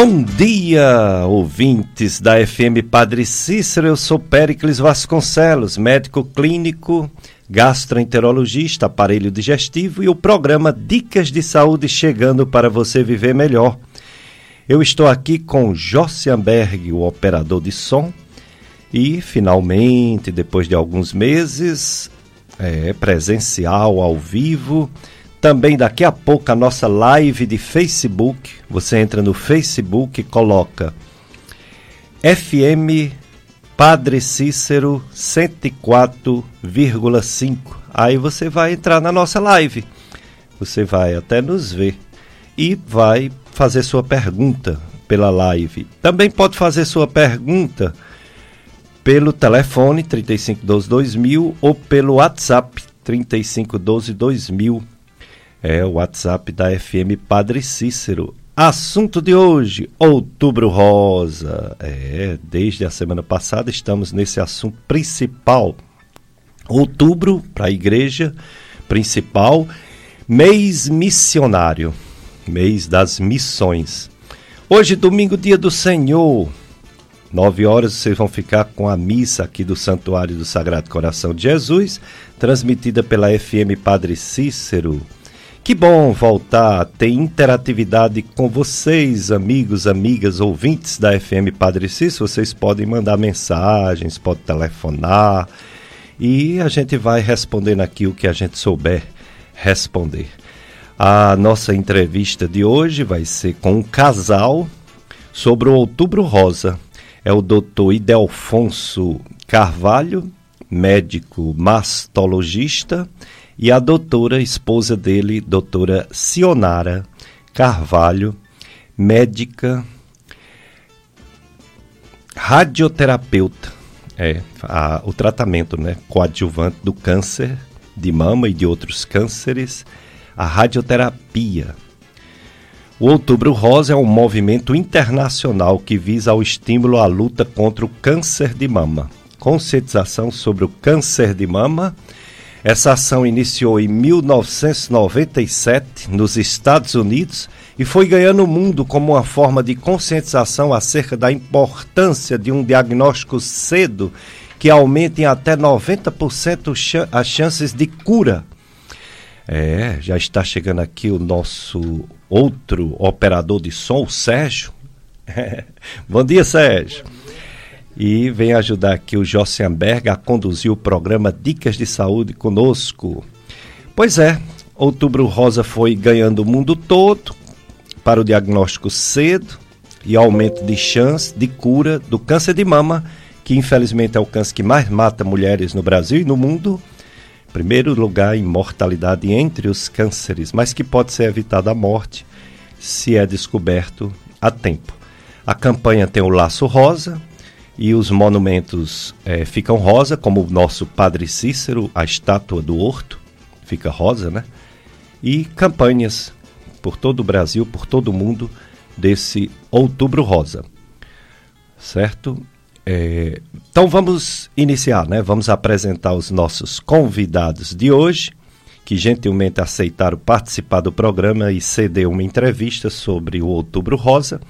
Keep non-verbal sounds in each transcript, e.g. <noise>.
Bom dia, ouvintes da FM Padre Cícero. Eu sou Péricles Vasconcelos, médico clínico, gastroenterologista, aparelho digestivo e o programa Dicas de Saúde chegando para você viver melhor. Eu estou aqui com Jossianberg, o operador de som, e finalmente, depois de alguns meses, é, presencial, ao vivo, também daqui a pouco a nossa live de Facebook. Você entra no Facebook e coloca FM Padre Cícero 104,5. Aí você vai entrar na nossa live. Você vai até nos ver e vai fazer sua pergunta pela live. Também pode fazer sua pergunta pelo telefone 3512 2000 ou pelo WhatsApp 3512 2000 é o WhatsApp da FM Padre Cícero. Assunto de hoje: Outubro Rosa. É, desde a semana passada estamos nesse assunto principal. Outubro para a igreja principal, mês missionário, mês das missões. Hoje, domingo, dia do Senhor. Nove horas vocês vão ficar com a missa aqui do Santuário do Sagrado Coração de Jesus, transmitida pela FM Padre Cícero. Que bom voltar a ter interatividade com vocês, amigos, amigas, ouvintes da FM Padre Cícero. Vocês podem mandar mensagens, podem telefonar e a gente vai respondendo aqui o que a gente souber responder. A nossa entrevista de hoje vai ser com um casal sobre o Outubro Rosa. É o doutor Idelfonso Carvalho, médico mastologista e a doutora, esposa dele, doutora Sionara Carvalho, médica, radioterapeuta, é a, o tratamento né, coadjuvante do câncer de mama e de outros cânceres, a radioterapia. O Outubro Rosa é um movimento internacional que visa o estímulo à luta contra o câncer de mama. Conscientização sobre o câncer de mama essa ação iniciou em 1997 nos Estados Unidos e foi ganhando o mundo como uma forma de conscientização acerca da importância de um diagnóstico cedo que aumente em até 90% as chances de cura. É, já está chegando aqui o nosso outro operador de som, o Sérgio. <laughs> Bom dia, Sérgio e vem ajudar aqui o Jossianberg a conduzir o programa Dicas de Saúde conosco. Pois é, Outubro Rosa foi ganhando o mundo todo para o diagnóstico cedo e aumento de chance de cura do câncer de mama, que infelizmente é o câncer que mais mata mulheres no Brasil e no mundo. Primeiro lugar em mortalidade entre os cânceres, mas que pode ser evitada a morte se é descoberto a tempo. A campanha tem o Laço Rosa, e os monumentos é, ficam rosa, como o nosso Padre Cícero, a estátua do Horto, fica rosa, né? E campanhas por todo o Brasil, por todo o mundo, desse Outubro Rosa. Certo? É, então vamos iniciar, né? Vamos apresentar os nossos convidados de hoje, que gentilmente aceitaram participar do programa e ceder uma entrevista sobre o Outubro Rosa.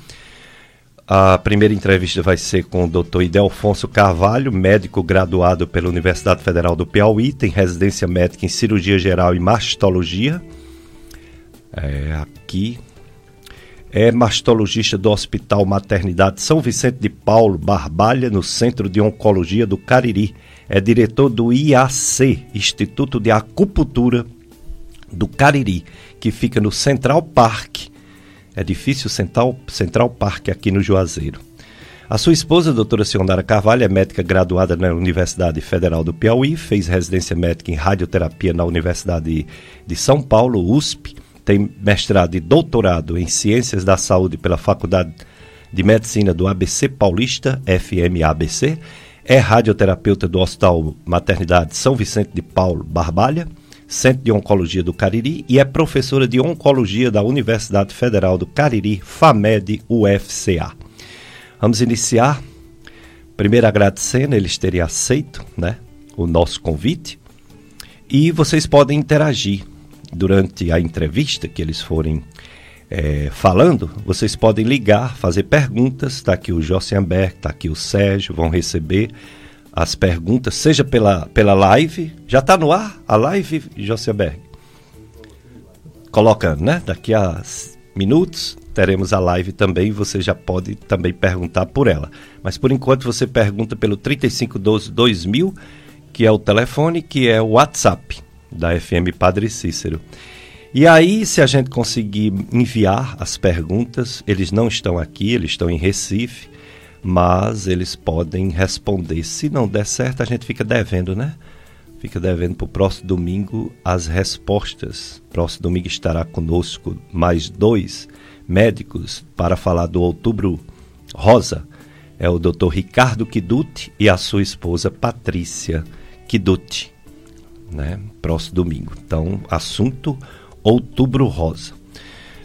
A primeira entrevista vai ser com o Dr. Idelfonso Carvalho, médico graduado pela Universidade Federal do Piauí, tem residência médica em cirurgia geral e mastologia. É, aqui é mastologista do Hospital Maternidade São Vicente de Paulo, Barbalha, no Centro de Oncologia do Cariri. É diretor do IAC, Instituto de Acupuntura do Cariri, que fica no Central Park, difícil Central, Central Park aqui no Juazeiro. A sua esposa, a doutora Sionara Carvalho, é médica graduada na Universidade Federal do Piauí, fez residência médica em radioterapia na Universidade de São Paulo, USP, tem mestrado e doutorado em Ciências da Saúde pela Faculdade de Medicina do ABC Paulista, FMABC, é radioterapeuta do Hospital Maternidade São Vicente de Paulo, Barbalha, Centro de Oncologia do Cariri e é professora de Oncologia da Universidade Federal do Cariri, FAMED UFCA. Vamos iniciar. Primeiro agradecendo eles terem aceito né, o nosso convite. E vocês podem interagir durante a entrevista que eles forem é, falando, vocês podem ligar, fazer perguntas. Está aqui o Jossenberg, está aqui o Sérgio, vão receber as perguntas, seja pela, pela live. Já está no ar a live, Jossenberg? Colocando, né? Daqui a minutos teremos a live também. Você já pode também perguntar por ela. Mas por enquanto você pergunta pelo 3512 2000, que é o telefone, que é o WhatsApp da FM Padre Cícero. E aí, se a gente conseguir enviar as perguntas, eles não estão aqui, eles estão em Recife, mas eles podem responder. Se não der certo, a gente fica devendo, né? Fica devendo para o próximo domingo as respostas. Próximo domingo estará conosco mais dois médicos para falar do Outubro Rosa. É o Dr. Ricardo Kiduti e a sua esposa Patrícia Kiduti, né? Próximo domingo. Então, assunto Outubro Rosa.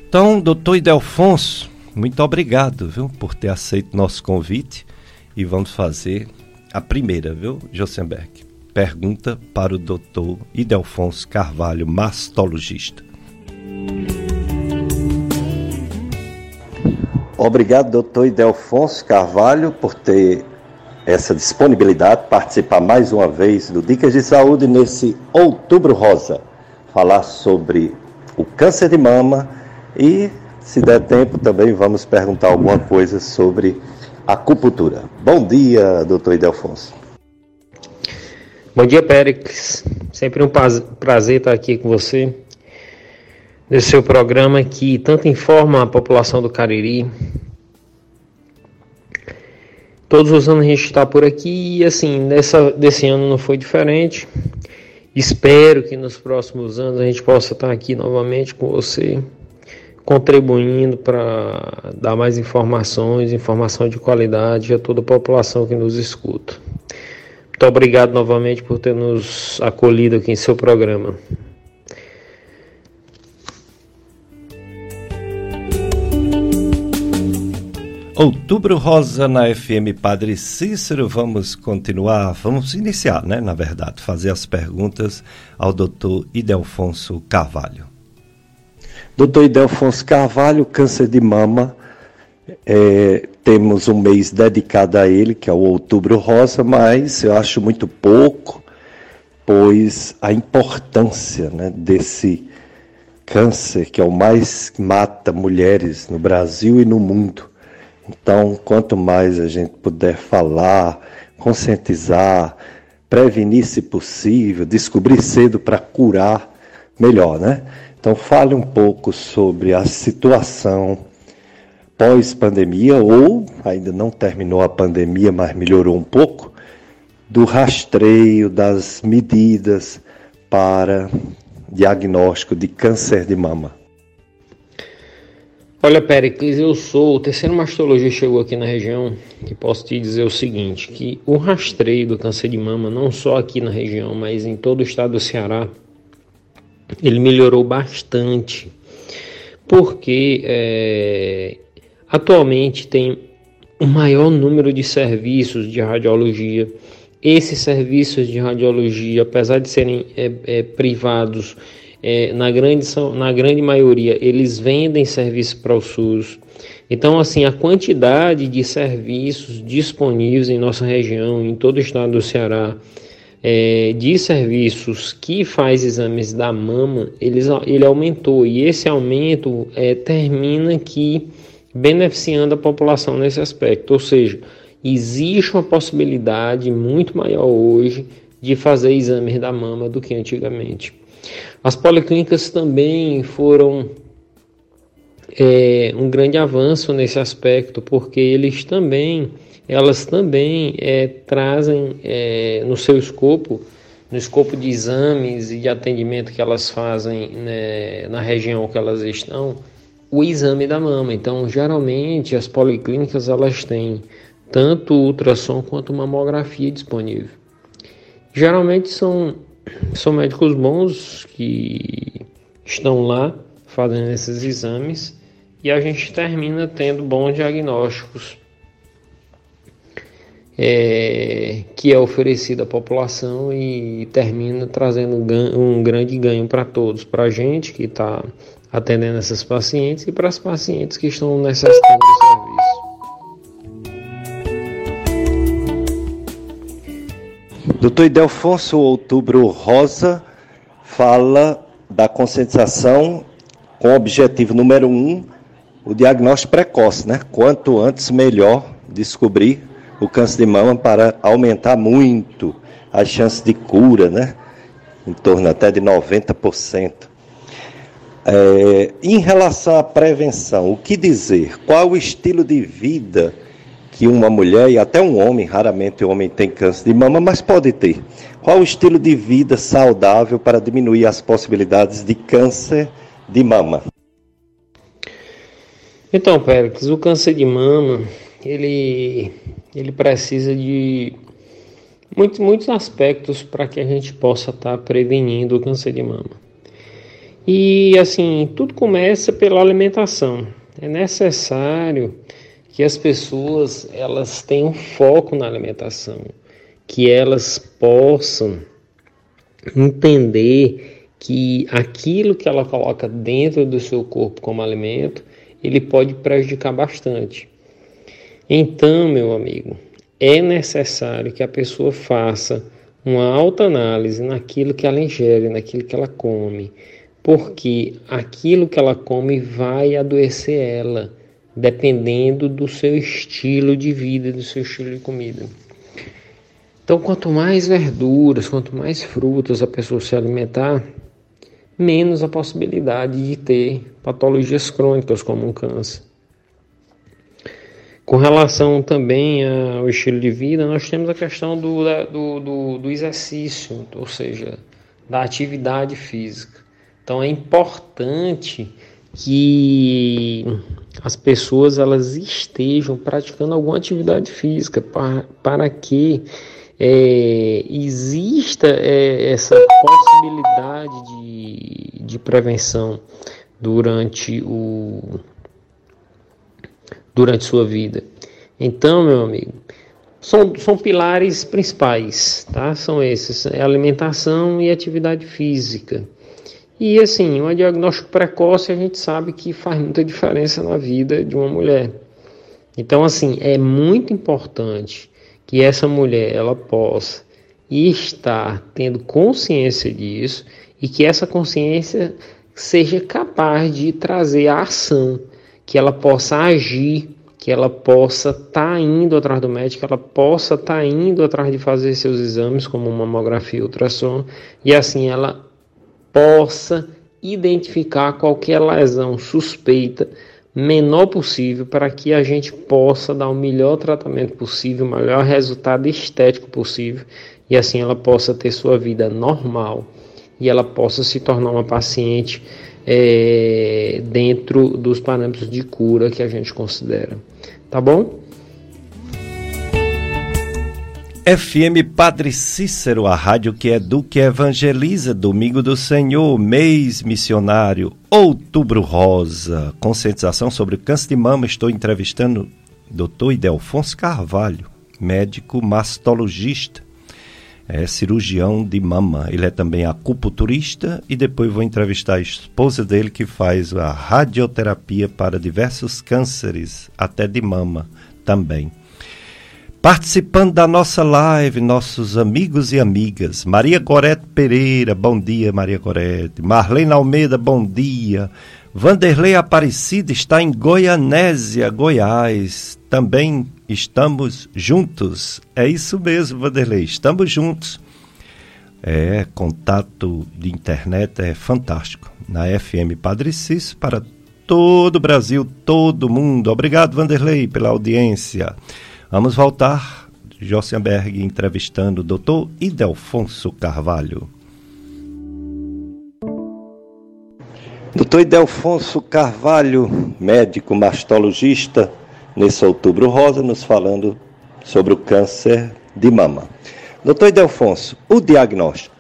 Então, doutor Idelfonso, muito obrigado, viu, por ter aceito nosso convite e vamos fazer a primeira, viu, Josenberg? Pergunta para o doutor Idelfonso Carvalho, mastologista. Obrigado, doutor Idelfonso Carvalho, por ter essa disponibilidade, participar mais uma vez do Dicas de Saúde nesse Outubro Rosa. Falar sobre o câncer de mama e, se der tempo, também vamos perguntar alguma coisa sobre acupuntura. Bom dia, doutor Idelfonso. Bom dia, Péricles. Sempre um prazer estar aqui com você nesse seu programa que tanto informa a população do Cariri. Todos os anos a gente está por aqui e assim, nessa, desse ano não foi diferente. Espero que nos próximos anos a gente possa estar aqui novamente com você, contribuindo para dar mais informações, informação de qualidade a toda a população que nos escuta. Muito obrigado novamente por ter nos acolhido aqui em seu programa. Outubro Rosa na FM Padre Cícero. Vamos continuar, vamos iniciar, né? Na verdade, fazer as perguntas ao doutor Idelfonso Carvalho. Doutor Idelfonso Carvalho, câncer de mama. É, temos um mês dedicado a ele, que é o Outubro Rosa, mas eu acho muito pouco, pois a importância né, desse câncer, que é o mais que mata mulheres no Brasil e no mundo então, quanto mais a gente puder falar, conscientizar, prevenir se possível, descobrir cedo para curar, melhor, né? Então, fale um pouco sobre a situação pós-pandemia, ou ainda não terminou a pandemia, mas melhorou um pouco, do rastreio das medidas para diagnóstico de câncer de mama. Olha, Pericles, eu sou o terceiro mastologista chegou aqui na região e posso te dizer o seguinte, que o rastreio do câncer de mama, não só aqui na região, mas em todo o estado do Ceará, ele melhorou bastante, porque é, atualmente tem o maior número de serviços de radiologia. Esses serviços de radiologia, apesar de serem é, é, privados, é, na, grande, na grande maioria, eles vendem serviço para o SUS. Então, assim, a quantidade de serviços disponíveis em nossa região, em todo o estado do Ceará, é, de serviços que faz exames da mama, eles, ele aumentou. E esse aumento é, termina aqui beneficiando a população nesse aspecto. Ou seja, existe uma possibilidade muito maior hoje de fazer exames da mama do que antigamente. As policlínicas também foram é, um grande avanço nesse aspecto, porque eles também, elas também é, trazem é, no seu escopo, no escopo de exames e de atendimento que elas fazem né, na região que elas estão, o exame da mama. Então, geralmente as policlínicas elas têm tanto ultrassom quanto mamografia disponível. Geralmente são são médicos bons que estão lá fazendo esses exames e a gente termina tendo bons diagnósticos é, que é oferecido à população e termina trazendo um, grande ganho para todos, para a gente que está atendendo essas pacientes e para as pacientes que estão necessitando do serviço. Doutor Idelfonso Outubro Rosa fala da conscientização com o objetivo número um, o diagnóstico precoce, né? Quanto antes, melhor descobrir o câncer de mama para aumentar muito as chances de cura, né? Em torno até de 90%. É, em relação à prevenção, o que dizer? Qual o estilo de vida que uma mulher e até um homem, raramente o homem tem câncer de mama, mas pode ter. Qual o estilo de vida saudável para diminuir as possibilidades de câncer de mama? Então, Pérez, o câncer de mama, ele, ele precisa de muitos, aspectos para que a gente possa estar tá prevenindo o câncer de mama. E assim, tudo começa pela alimentação. É necessário que as pessoas elas tenham foco na alimentação, que elas possam entender que aquilo que ela coloca dentro do seu corpo como alimento, ele pode prejudicar bastante. Então, meu amigo, é necessário que a pessoa faça uma alta análise naquilo que ela ingere, naquilo que ela come, porque aquilo que ela come vai adoecer ela dependendo do seu estilo de vida, do seu estilo de comida. Então, quanto mais verduras, quanto mais frutas a pessoa se alimentar, menos a possibilidade de ter patologias crônicas como um câncer. Com relação também ao estilo de vida, nós temos a questão do, do, do, do exercício, ou seja, da atividade física. Então é importante que as pessoas elas estejam praticando alguma atividade física para, para que é, exista é, essa possibilidade de, de prevenção durante o durante sua vida. Então, meu amigo, são, são pilares principais, tá? São esses: é alimentação e atividade física. E assim, um diagnóstico precoce a gente sabe que faz muita diferença na vida de uma mulher. Então, assim, é muito importante que essa mulher ela possa estar tendo consciência disso e que essa consciência seja capaz de trazer a ação, que ela possa agir, que ela possa estar tá indo atrás do médico, ela possa estar tá indo atrás de fazer seus exames, como mamografia e ultrassom, e assim ela possa identificar qualquer lesão suspeita menor possível para que a gente possa dar o melhor tratamento possível, o melhor resultado estético possível e assim ela possa ter sua vida normal e ela possa se tornar uma paciente é, dentro dos parâmetros de cura que a gente considera. Tá bom? FM Padre Cícero, a rádio que educa e evangeliza, Domingo do Senhor, mês missionário, Outubro Rosa, conscientização sobre o câncer de mama. Estou entrevistando Dr. Idelfonso Carvalho, médico mastologista, é cirurgião de mama. Ele é também acupunturista e depois vou entrevistar a esposa dele que faz a radioterapia para diversos cânceres, até de mama também. Participando da nossa live, nossos amigos e amigas. Maria Gorete Pereira, bom dia, Maria Gorete. Marlene Almeida, bom dia. Vanderlei Aparecida está em Goianésia, Goiás. Também estamos juntos. É isso mesmo, Vanderlei, estamos juntos. É, contato de internet é fantástico. Na FM Padre Cício para todo o Brasil, todo mundo. Obrigado, Vanderlei, pela audiência. Vamos voltar, Jossenberg entrevistando o doutor Idelfonso Carvalho. Doutor Idelfonso Carvalho, médico mastologista, nesse outubro rosa, nos falando sobre o câncer de mama. Doutor Idelfonso, o diagnóstico.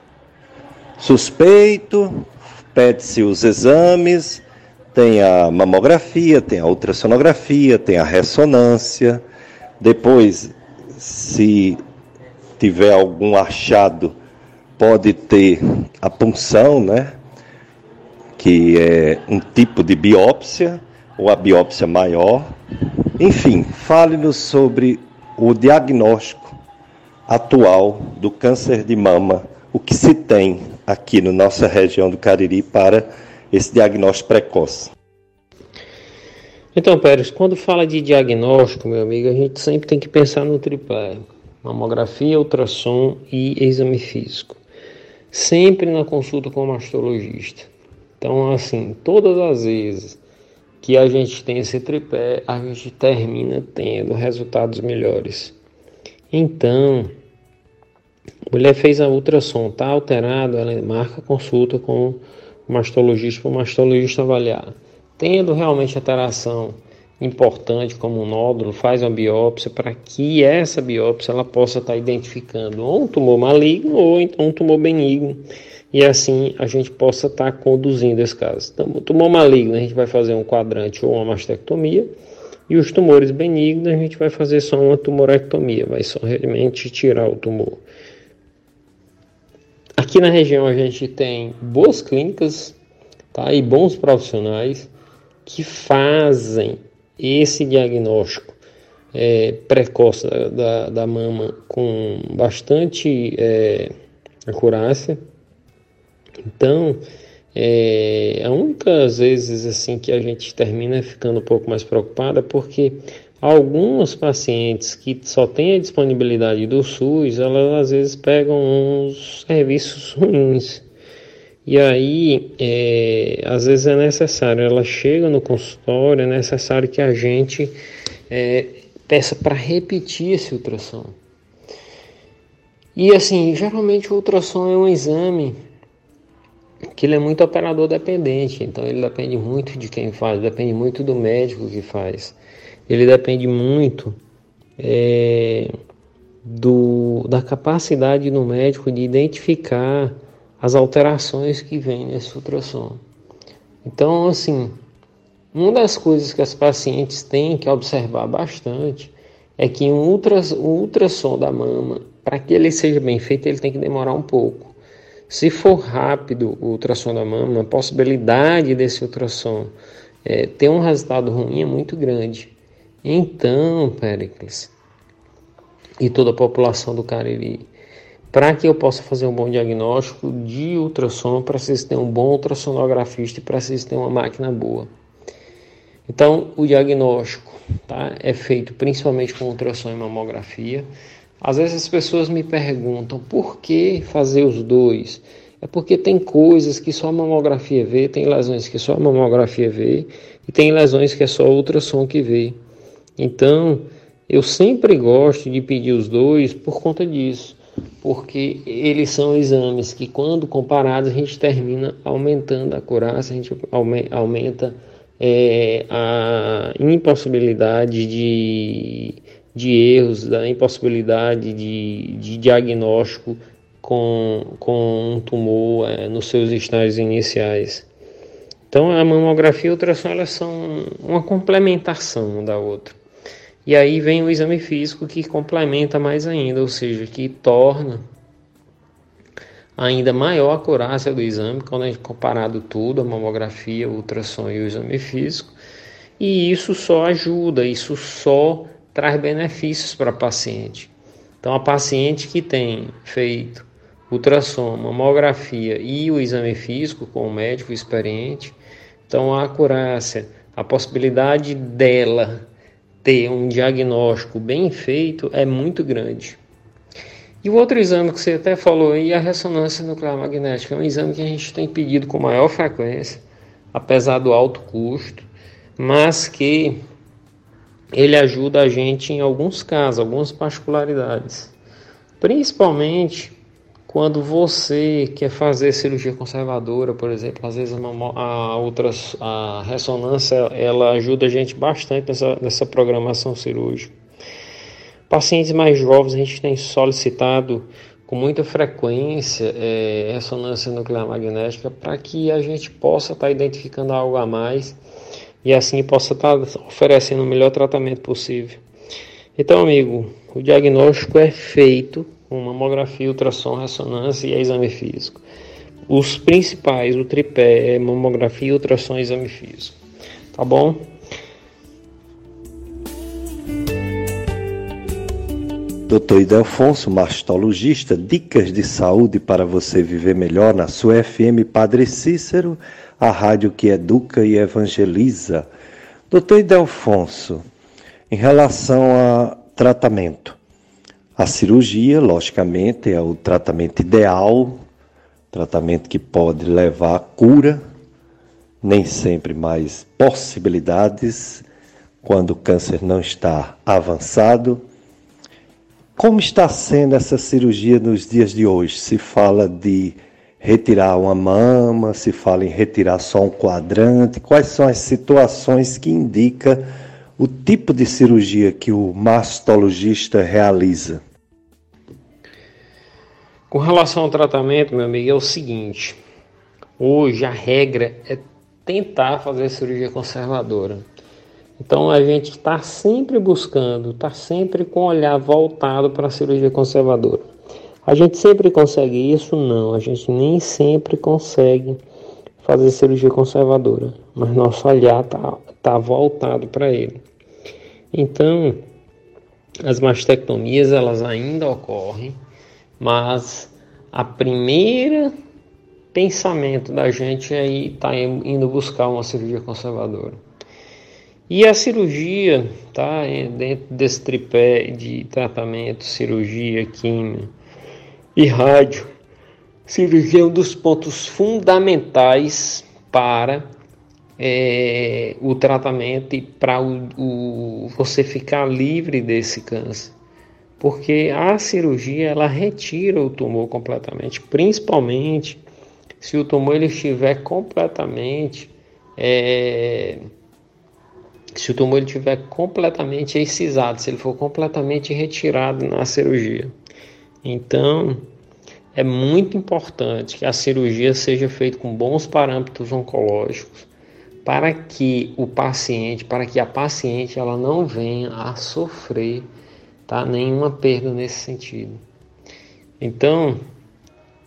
Suspeito, pede-se os exames, tem a mamografia, tem a ultrassonografia, tem a ressonância, depois, se tiver algum achado, pode ter a punção, né? Que é um tipo de biópsia ou a biópsia maior. Enfim, fale-nos sobre o diagnóstico atual do câncer de mama, o que se tem aqui na nossa região do Cariri para esse diagnóstico precoce. Então, Pérez, quando fala de diagnóstico, meu amigo, a gente sempre tem que pensar no tripé: mamografia, ultrassom e exame físico. Sempre na consulta com o mastologista. Então, assim, todas as vezes que a gente tem esse tripé, a gente termina tendo resultados melhores. Então, mulher fez a ultrassom, está alterado, ela marca consulta com o mastologista para o mastologista avaliar. Tendo realmente alteração importante como um nódulo, faz uma biópsia para que essa biópsia ela possa estar tá identificando ou um tumor maligno ou então um tumor benigno e assim a gente possa estar tá conduzindo esse caso. Então, tumor maligno a gente vai fazer um quadrante ou uma mastectomia e os tumores benignos a gente vai fazer só uma tumorectomia, vai só realmente tirar o tumor. Aqui na região a gente tem boas clínicas tá, e bons profissionais que fazem esse diagnóstico é, precoce da, da, da, mama com bastante é, acurácia. Então, é, a única vezes assim que a gente termina ficando um pouco mais preocupada é porque alguns pacientes que só têm a disponibilidade do SUS, elas às vezes pegam uns serviços ruins. E aí, é, às vezes é necessário, ela chega no consultório, é necessário que a gente é, peça para repetir esse ultrassom. E assim, geralmente o ultrassom é um exame que ele é muito operador dependente, então ele depende muito de quem faz, depende muito do médico que faz, ele depende muito é, do, da capacidade do médico de identificar as alterações que vêm nesse ultrassom. Então, assim, uma das coisas que as pacientes têm que observar bastante é que um, ultras, ultrassom da mama, para que ele seja bem feito, ele tem que demorar um pouco. Se for rápido o ultrassom da mama, a possibilidade desse ultrassom é, ter um resultado ruim é muito grande. Então, Pericles, e toda a população do Cariri, para que eu possa fazer um bom diagnóstico de ultrassom, preciso ter um bom ultrassonografista e preciso ter uma máquina boa. Então, o diagnóstico tá, é feito principalmente com ultrassom e mamografia. Às vezes as pessoas me perguntam por que fazer os dois. É porque tem coisas que só a mamografia vê, tem lesões que só a mamografia vê e tem lesões que é só ultrassom que vê. Então, eu sempre gosto de pedir os dois por conta disso porque eles são exames que, quando comparados, a gente termina aumentando a acurácia, a gente aumenta é, a impossibilidade de, de erros, da impossibilidade de, de diagnóstico com, com um tumor é, nos seus estágios iniciais. Então, a mamografia e o ultrassom são uma complementação da outra. E aí vem o exame físico que complementa mais ainda, ou seja, que torna ainda maior a acurácia do exame quando a gente comparado tudo, a mamografia, o ultrassom e o exame físico. E isso só ajuda, isso só traz benefícios para a paciente. Então, a paciente que tem feito ultrassom, mamografia e o exame físico com o médico experiente, então a acurácia, a possibilidade dela ter um diagnóstico bem feito é muito grande. E o outro exame que você até falou aí, a ressonância nuclear magnética, é um exame que a gente tem pedido com maior frequência, apesar do alto custo, mas que ele ajuda a gente em alguns casos, algumas particularidades. Principalmente quando você quer fazer cirurgia conservadora, por exemplo, às vezes a, a, outras, a ressonância ela ajuda a gente bastante nessa, nessa programação cirúrgica. Pacientes mais jovens a gente tem solicitado com muita frequência é, ressonância nuclear magnética para que a gente possa estar tá identificando algo a mais e assim possa estar oferecendo o melhor tratamento possível. Então, amigo, o diagnóstico é feito com mamografia, ultrassom, ressonância e exame físico. os principais, o tripé, mamografia, ultrassom e exame físico. Tá bom? Doutor Idelfonso, mastologista, dicas de saúde para você viver melhor na sua FM Padre Cícero, a rádio que educa e evangeliza. Doutor Idelfonso, em relação a tratamento, a cirurgia, logicamente, é o tratamento ideal, tratamento que pode levar à cura, nem sempre mais possibilidades quando o câncer não está avançado como está sendo essa cirurgia nos dias de hoje? Se fala de retirar uma mama, se fala em retirar só um quadrante, quais são as situações que indica o tipo de cirurgia que o mastologista realiza? Com relação ao tratamento, meu amigo, é o seguinte: hoje a regra é tentar fazer cirurgia conservadora. Então a gente está sempre buscando, está sempre com o olhar voltado para a cirurgia conservadora. A gente sempre consegue isso? Não, a gente nem sempre consegue fazer cirurgia conservadora, mas nosso olhar está tá voltado para ele. Então, as mastectomias elas ainda ocorrem, mas a primeira pensamento da gente aí está indo buscar uma cirurgia conservadora. E a cirurgia, tá? Dentro desse tripé de tratamento, cirurgia, químio e rádio, cirurgia é um dos pontos fundamentais para é, o tratamento e para o, o, você ficar livre desse câncer. Porque a cirurgia ela retira o tumor completamente, principalmente se o tumor ele estiver completamente é, se o tumor estiver completamente excisado, se ele for completamente retirado na cirurgia. Então, é muito importante que a cirurgia seja feita com bons parâmetros oncológicos para que o paciente, para que a paciente ela não venha a sofrer tá, nenhuma perda nesse sentido. Então,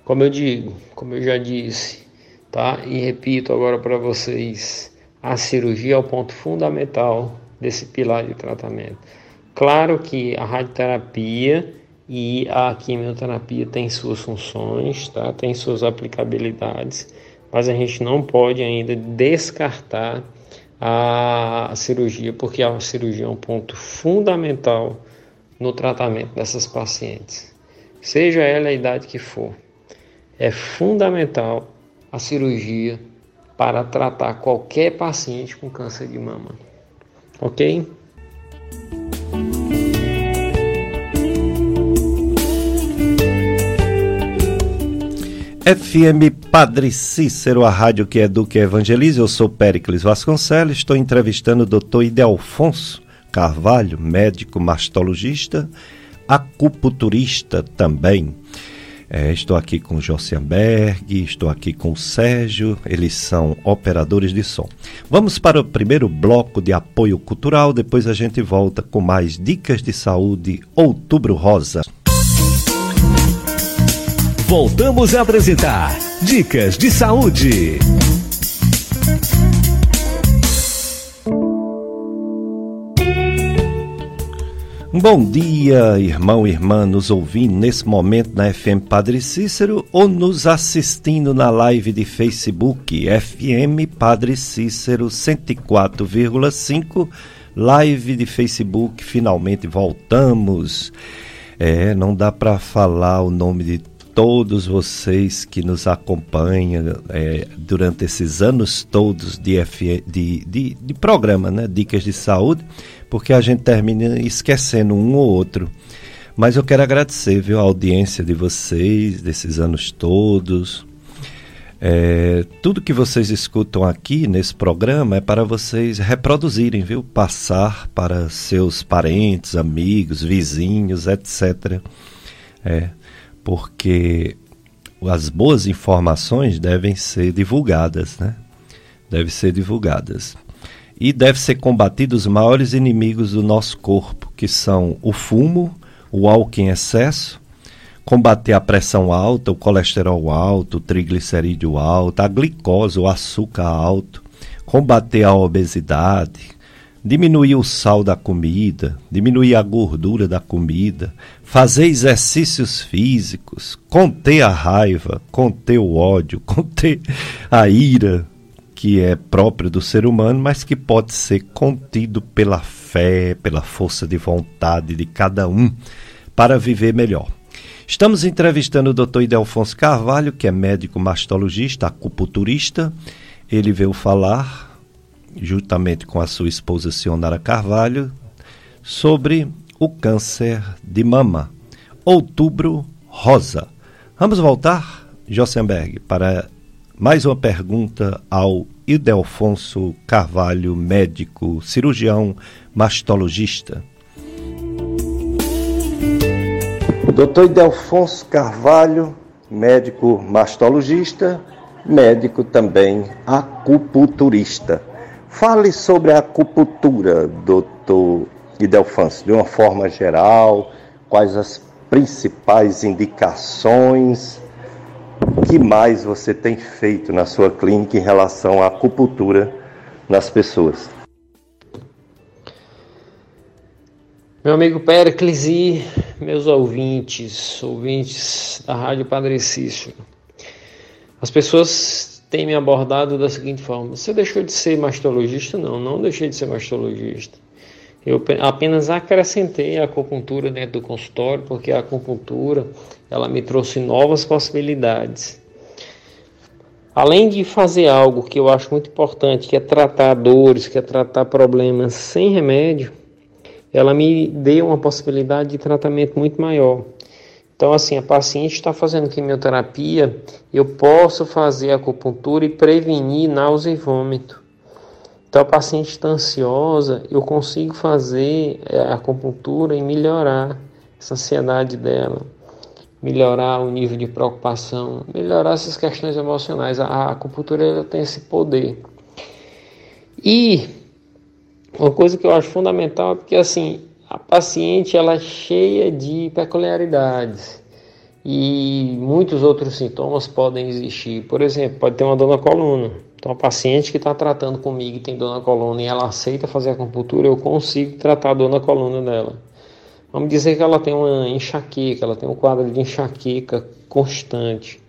como eu digo, como eu já disse, tá? E repito agora para vocês, a cirurgia é o ponto fundamental desse pilar de tratamento. Claro que a radioterapia e a quimioterapia têm suas funções, tá? tem suas aplicabilidades, mas a gente não pode ainda descartar a cirurgia, porque a cirurgia é um ponto fundamental no tratamento dessas pacientes, seja ela a idade que for. É fundamental a cirurgia para tratar qualquer paciente com câncer de mama. Ok? FM Padre Cícero, a rádio que educa e evangeliza. Eu sou Péricles Vasconcelos, estou entrevistando o Dr. Idelfonso Carvalho, médico mastologista, acupunturista também. É, estou aqui com o Josianberg, estou aqui com o Sérgio, eles são operadores de som. Vamos para o primeiro bloco de apoio cultural, depois a gente volta com mais dicas de saúde Outubro Rosa. Voltamos a apresentar Dicas de Saúde. Bom dia, irmão e irmã, nos ouvindo nesse momento na FM Padre Cícero ou nos assistindo na live de Facebook FM Padre Cícero 104,5, live de Facebook. Finalmente voltamos. É, não dá para falar o nome de todos vocês que nos acompanham é, durante esses anos todos de, F, de, de, de programa, né? Dicas de Saúde porque a gente termina esquecendo um ou outro. Mas eu quero agradecer viu, a audiência de vocês, desses anos todos. É, tudo que vocês escutam aqui nesse programa é para vocês reproduzirem, viu? Passar para seus parentes, amigos, vizinhos, etc. É, porque as boas informações devem ser divulgadas, né? Devem ser divulgadas e deve ser combatido os maiores inimigos do nosso corpo, que são o fumo, o álcool em excesso, combater a pressão alta, o colesterol alto, o triglicerídeo alto, a glicose, o açúcar alto, combater a obesidade, diminuir o sal da comida, diminuir a gordura da comida, fazer exercícios físicos, conter a raiva, conter o ódio, <laughs> conter a ira, que é próprio do ser humano, mas que pode ser contido pela fé, pela força de vontade de cada um para viver melhor. Estamos entrevistando o Dr. Idelfonso Carvalho, que é médico mastologista, acupunturista. Ele veio falar juntamente com a sua esposa Sionara Carvalho, sobre o câncer de mama. Outubro Rosa. Vamos voltar, Jossenberg, para mais uma pergunta ao Idelfonso Carvalho, médico, cirurgião, mastologista. Doutor Idelfonso Carvalho, médico mastologista, médico também acupunturista. Fale sobre a acupuntura, doutor Idelfans, de uma forma geral, quais as principais indicações, que mais você tem feito na sua clínica em relação à acupuntura nas pessoas? Meu amigo Pericles e meus ouvintes, ouvintes da Rádio Padre Cício. As pessoas tem me abordado da seguinte forma: Você deixou de ser mastologista? Não, não deixei de ser mastologista. Eu apenas acrescentei a acupuntura dentro do consultório, porque a acupuntura ela me trouxe novas possibilidades. Além de fazer algo que eu acho muito importante, que é tratar dores, que é tratar problemas sem remédio, ela me deu uma possibilidade de tratamento muito maior. Então, assim, a paciente está fazendo quimioterapia, eu posso fazer acupuntura e prevenir náusea e vômito. Então, a paciente está ansiosa, eu consigo fazer a acupuntura e melhorar essa ansiedade dela, melhorar o nível de preocupação, melhorar essas questões emocionais. A acupuntura tem esse poder. E uma coisa que eu acho fundamental é porque, assim, a paciente ela é cheia de peculiaridades e muitos outros sintomas podem existir. Por exemplo, pode ter uma dor na coluna. Então, a paciente que está tratando comigo e tem dor na coluna e ela aceita fazer a acupuntura, eu consigo tratar a dor na coluna dela. Vamos dizer que ela tem uma enxaqueca, ela tem um quadro de enxaqueca constante.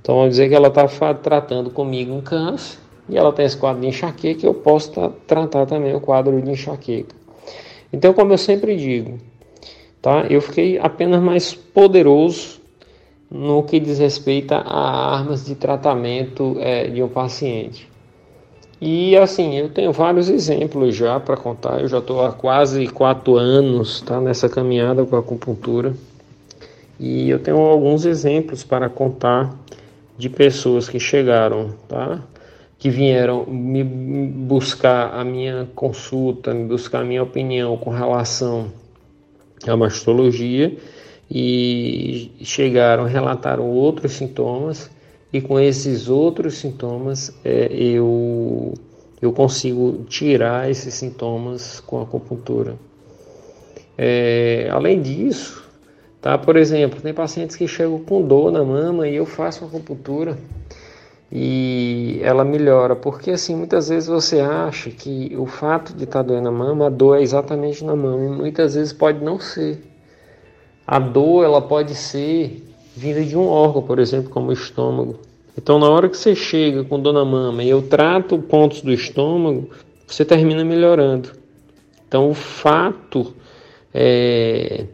Então, vamos dizer que ela está tratando comigo um câncer e ela tem esse quadro de enxaqueca, eu posso tratar também o quadro de enxaqueca. Então, como eu sempre digo, tá? Eu fiquei apenas mais poderoso no que diz respeito a armas de tratamento é, de um paciente. E assim, eu tenho vários exemplos já para contar. Eu já estou há quase quatro anos tá, nessa caminhada com a acupuntura. E eu tenho alguns exemplos para contar de pessoas que chegaram, tá? Que vieram me buscar a minha consulta, me buscar a minha opinião com relação à mastologia e chegaram, relataram outros sintomas e com esses outros sintomas é, eu, eu consigo tirar esses sintomas com a acupuntura. É, além disso, tá, por exemplo, tem pacientes que chegam com dor na mama e eu faço acupuntura e ela melhora, porque assim muitas vezes você acha que o fato de estar tá doendo a mama, a dor é exatamente na mama, e muitas vezes pode não ser. A dor ela pode ser vinda de um órgão, por exemplo, como o estômago. Então, na hora que você chega com dor na mama e eu trato pontos do estômago, você termina melhorando. Então, o fato é,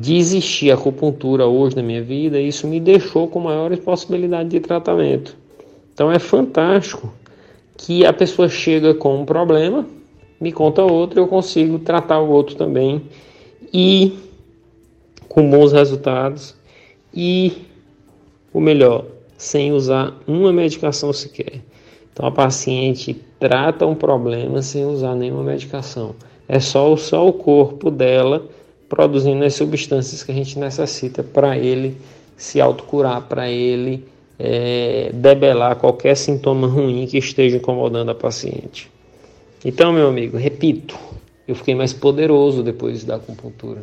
de existir acupuntura hoje na minha vida, isso me deixou com maiores possibilidades de tratamento. Então é fantástico que a pessoa chega com um problema, me conta outro, eu consigo tratar o outro também e com bons resultados e o melhor, sem usar uma medicação sequer. Então a paciente trata um problema sem usar nenhuma medicação. É só, só o corpo dela produzindo as substâncias que a gente necessita para ele se autocurar, para ele é, debelar qualquer sintoma ruim que esteja incomodando a paciente. Então, meu amigo, repito, eu fiquei mais poderoso depois da acupuntura.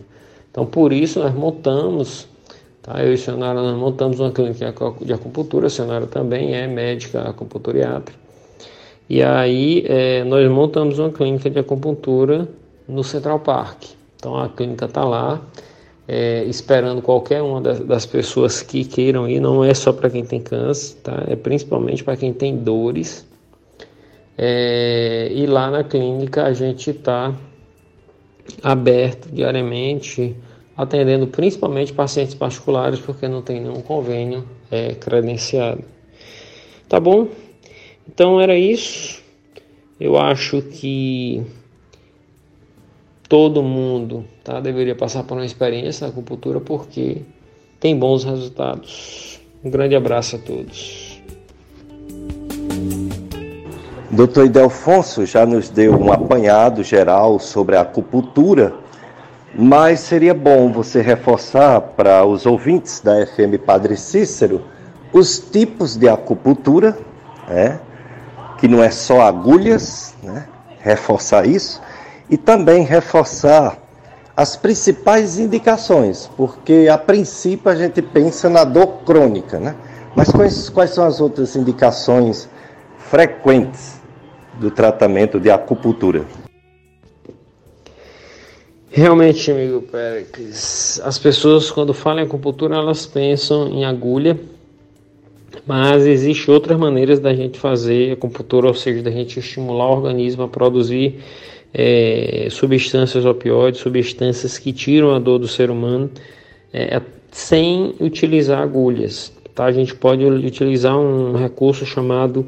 Então, por isso, nós montamos Tá? Eu e a senhora nós montamos uma clínica de acupuntura, a senhora também é médica acupunturiatra. E aí é, nós montamos uma clínica de acupuntura no Central Park. Então a clínica está lá, é, esperando qualquer uma das, das, pessoas que queiram ir. Não é só para quem tem câncer, tá? É principalmente para quem tem dores. É, e lá na clínica a gente está aberto diariamente atendendo principalmente pacientes particulares, porque não tem nenhum convênio é, credenciado. Tá bom? Então era isso. Eu acho que todo mundo tá, deveria passar por uma experiência na acupuntura porque tem bons resultados. Um grande abraço a todos. Dr. Idelfonso já nos deu um apanhado geral sobre a acupuntura mas seria bom você reforçar para os ouvintes da FM Padre Cícero os tipos de acupuntura, né? que não é só agulhas, né? reforçar isso, e também reforçar as principais indicações, porque a princípio a gente pensa na dor crônica, né? Mas quais, quais são as outras indicações frequentes do tratamento de acupuntura? Realmente, amigo Pérez, as pessoas quando falam em acupuntura elas pensam em agulha, mas existem outras maneiras da gente fazer acupuntura, ou seja, da gente estimular o organismo a produzir é, substâncias opioides, substâncias que tiram a dor do ser humano, é, sem utilizar agulhas. Tá? A gente pode utilizar um recurso chamado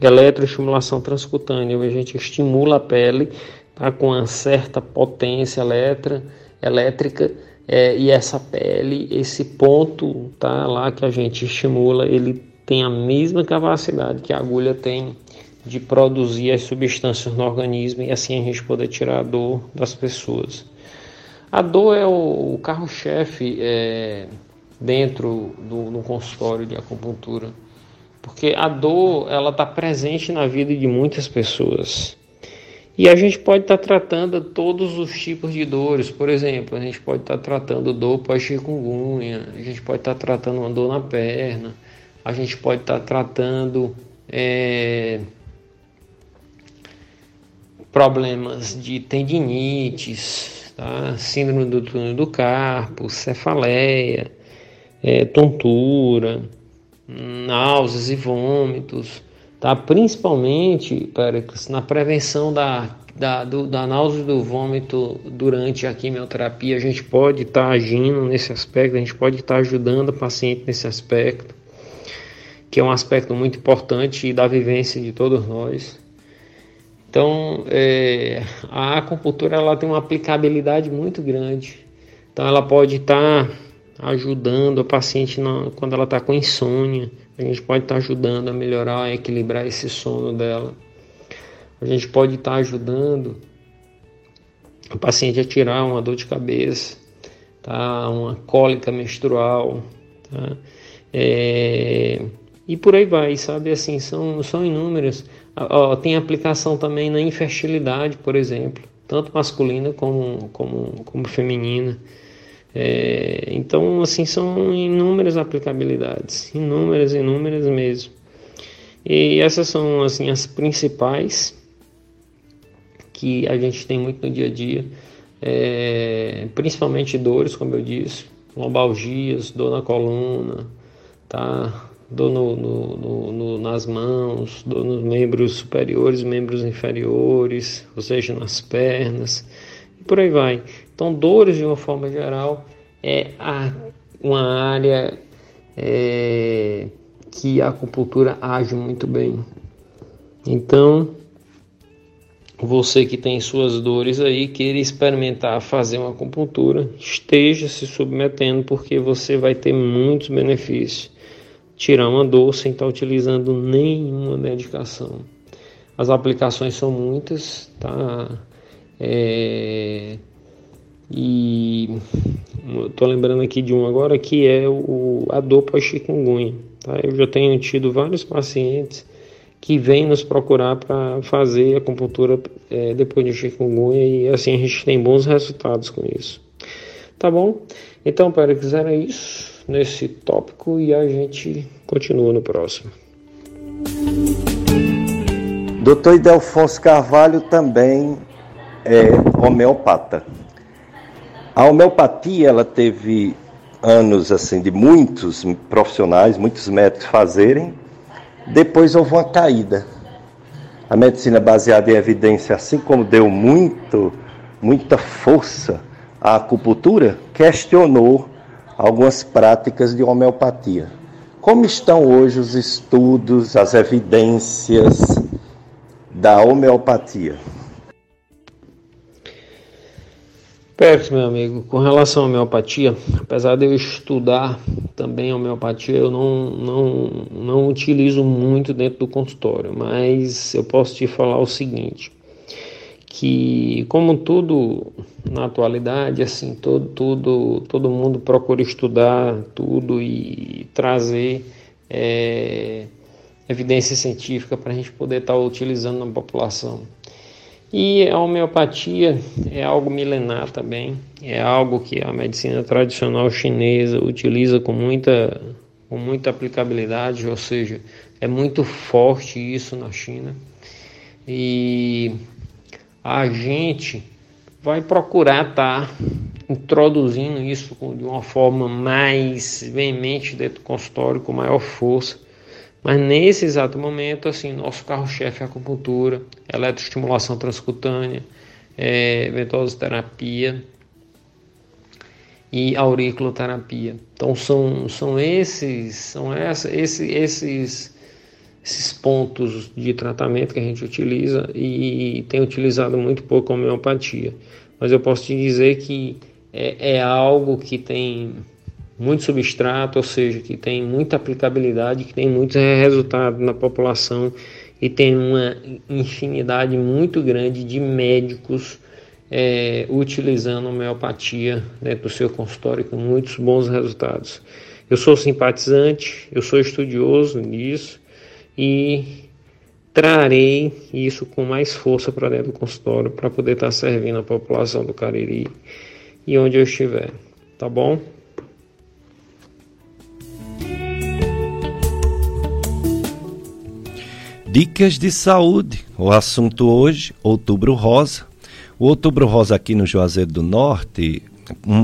eletroestimulação transcutânea, onde a gente estimula a pele tá, com uma certa potência elétrica, elétrica é, e essa pele, esse ponto tá, lá que a gente estimula, ele tem a mesma capacidade que a agulha tem de produzir as substâncias no organismo e assim a gente poder tirar a dor das pessoas. A dor é o, carro-chefe é, dentro do, do consultório de acupuntura, porque a dor ela está presente na vida de muitas pessoas. E a gente pode estar tá tratando todos os tipos de dores. Por exemplo, a gente pode estar tá tratando dor pós-chikungunya, a gente pode estar tá tratando uma dor na perna, a gente pode estar tá tratando é, problemas de tendinites, tá? síndrome do túnel do carpo, cefaleia, é, tontura, náuseas e vômitos tá? principalmente Péricles, na prevenção da, da, do, da náusea do vômito durante a quimioterapia. A gente pode estar tá agindo nesse aspecto, a gente pode estar tá ajudando o paciente nesse aspecto, que é um aspecto muito importante da vivência de todos nós. Então, é, a acupuntura ela tem uma aplicabilidade muito grande. Então, ela pode estar tá ajudando a paciente na, quando ela está com insônia, a gente pode estar tá ajudando a melhorar, a equilibrar esse sono dela. A gente pode estar tá ajudando a paciente a tirar uma dor de cabeça, tá? uma cólica menstrual, tá? É... e por aí vai, sabe? Assim, são, são inúmeras. Ó, tem aplicação também na infertilidade, por exemplo, tanto masculina como, como, como feminina. É, então, assim, são inúmeras aplicabilidades, inúmeras, inúmeras mesmo. E essas são, assim, as principais que a gente tem muito no dia a dia, é, principalmente dores, como eu disse, lombalgias, dor na coluna, tá? Dor no, no, no, nas mãos, dor nos membros superiores, membros inferiores, ou seja, nas pernas, e por aí vai. Então, dores de uma forma geral é a, uma área é, que a acupuntura age muito bem. Então, você que tem suas dores aí, queira experimentar fazer uma acupuntura, esteja se submetendo, porque você vai ter muitos benefícios. Tirar uma dor sem estar utilizando nenhuma medicação. As aplicações são muitas, tá? É, e estou lembrando aqui de um agora que é o, a dor pós-chikungunya. Tá? Eu já tenho tido vários pacientes que vêm nos procurar para fazer acupuntura é, depois de chikungunya e assim a gente tem bons resultados com isso. Tá bom? Então, para quiser é isso. Nesse tópico e a gente continua no próximo. Doutor Idelfonso Carvalho também é homeopata. A homeopatia ela teve anos assim de muitos profissionais, muitos médicos fazerem. Depois houve uma caída. A medicina baseada em evidência, assim como deu muito, muita força à acupuntura, questionou algumas práticas de homeopatia. Como estão hoje os estudos, as evidências da homeopatia? Perto, meu amigo, com relação à homeopatia, apesar de eu estudar também a homeopatia, eu não, não, não utilizo muito dentro do consultório, mas eu posso te falar o seguinte, que como tudo na atualidade, assim, todo, tudo, todo mundo procura estudar tudo e trazer é, evidência científica para a gente poder estar tá utilizando na população. E a homeopatia é algo milenar também, é algo que a medicina tradicional chinesa utiliza com muita, com muita aplicabilidade, ou seja, é muito forte isso na China. E a gente vai procurar estar tá introduzindo isso de uma forma mais veemente dentro do consultório, com maior força, mas nesse exato momento, assim, nosso carro-chefe é a acupuntura, eletroestimulação transcutânea, é, ventosoterapia e auriculoterapia. Então são, são esses são essa, esse, esses esses pontos de tratamento que a gente utiliza e tem utilizado muito pouco a homeopatia. Mas eu posso te dizer que é, é algo que tem muito substrato, ou seja, que tem muita aplicabilidade, que tem muito resultado na população e tem uma infinidade muito grande de médicos é, utilizando homeopatia dentro do seu consultório com muitos bons resultados. Eu sou simpatizante, eu sou estudioso nisso e trarei isso com mais força para dentro do consultório para poder estar servindo a população do Cariri e onde eu estiver, tá bom? Dicas de saúde. O assunto hoje, Outubro Rosa. O Outubro Rosa aqui no Juazeiro do Norte,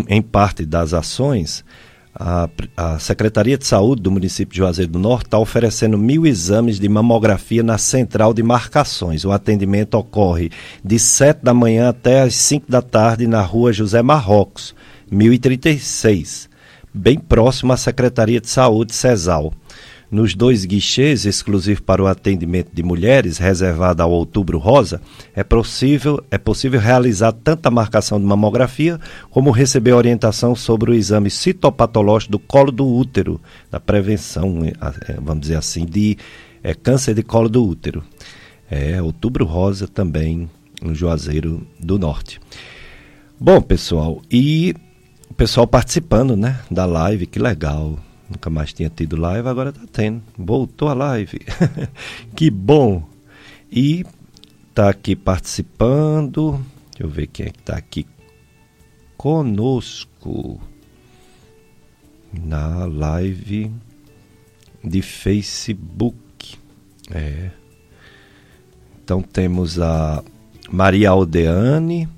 em parte das ações, a, a, Secretaria de Saúde do município de Juazeiro do Norte está oferecendo mil exames de mamografia na central de marcações. O atendimento ocorre de 7 da manhã até as 5 da tarde na rua José Marrocos, 1036, bem próximo à Secretaria de Saúde CESAL nos dois guichês exclusivos para o atendimento de mulheres, reservado ao Outubro Rosa, é possível, é possível realizar tanto a marcação de mamografia como receber orientação sobre o exame citopatológico do colo do útero, da prevenção, é, vamos dizer assim, de é, câncer de colo do útero. É Outubro Rosa também no Juazeiro do Norte. Bom, pessoal, e o pessoal participando, né, da live, que legal. Nunca mais tinha tido live, agora está tendo. Voltou a live. <laughs> que bom! E está aqui participando. Deixa eu ver quem é que está aqui conosco na live de Facebook. É. Então temos a Maria Aldeane,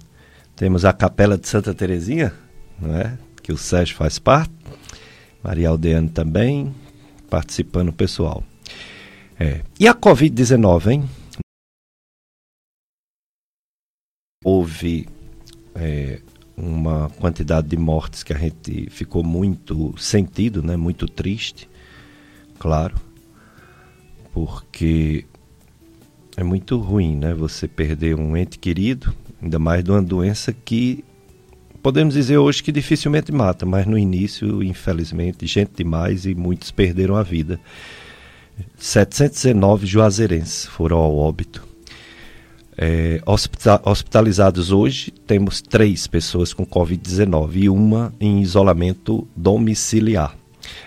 temos a Capela de Santa Terezinha, não é? que o Sérgio faz parte. Maria Aldeane também, participando pessoal. É. E a Covid-19, hein? Houve é, uma quantidade de mortes que a gente ficou muito sentido, né? muito triste, claro, porque é muito ruim né? você perder um ente querido, ainda mais de uma doença que podemos dizer hoje que dificilmente mata, mas no início, infelizmente, gente demais e muitos perderam a vida. 719 juazeirenses foram ao óbito. É, hospitalizados hoje, temos três pessoas com Covid-19 e uma em isolamento domiciliar.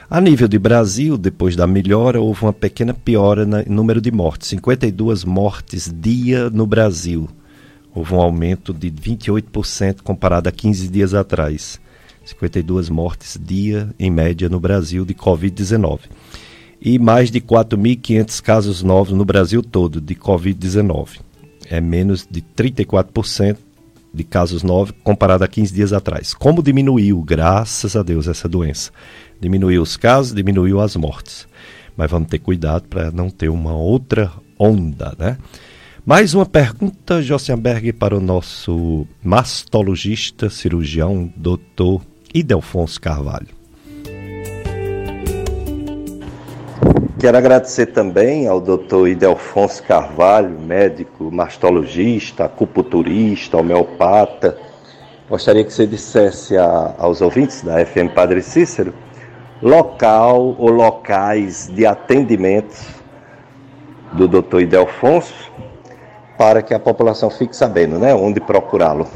A nível de Brasil, depois da melhora, houve uma pequena piora no número de mortes. 52 mortes dia no Brasil. Houve um aumento de 28% comparado a 15 dias atrás. 52 mortes dia, em média, no Brasil de Covid-19. E mais de 4.500 casos novos no Brasil todo de Covid-19. É menos de 34% de casos novos comparado a 15 dias atrás. Como diminuiu, graças a Deus, essa doença? Diminuiu os casos, diminuiu as mortes. Mas vamos ter cuidado para não ter uma outra onda, né? Mais uma pergunta, Jossenberg, para o nosso mastologista, cirurgião, doutor Idelfonso Carvalho. Quero agradecer também ao doutor Idelfonso Carvalho, médico, mastologista, acupunturista, homeopata. Gostaria que você dissesse a, aos ouvintes da FM Padre Cícero local ou locais de atendimento do doutor Idelfonso para que a população fique sabendo, né, onde procurá-lo.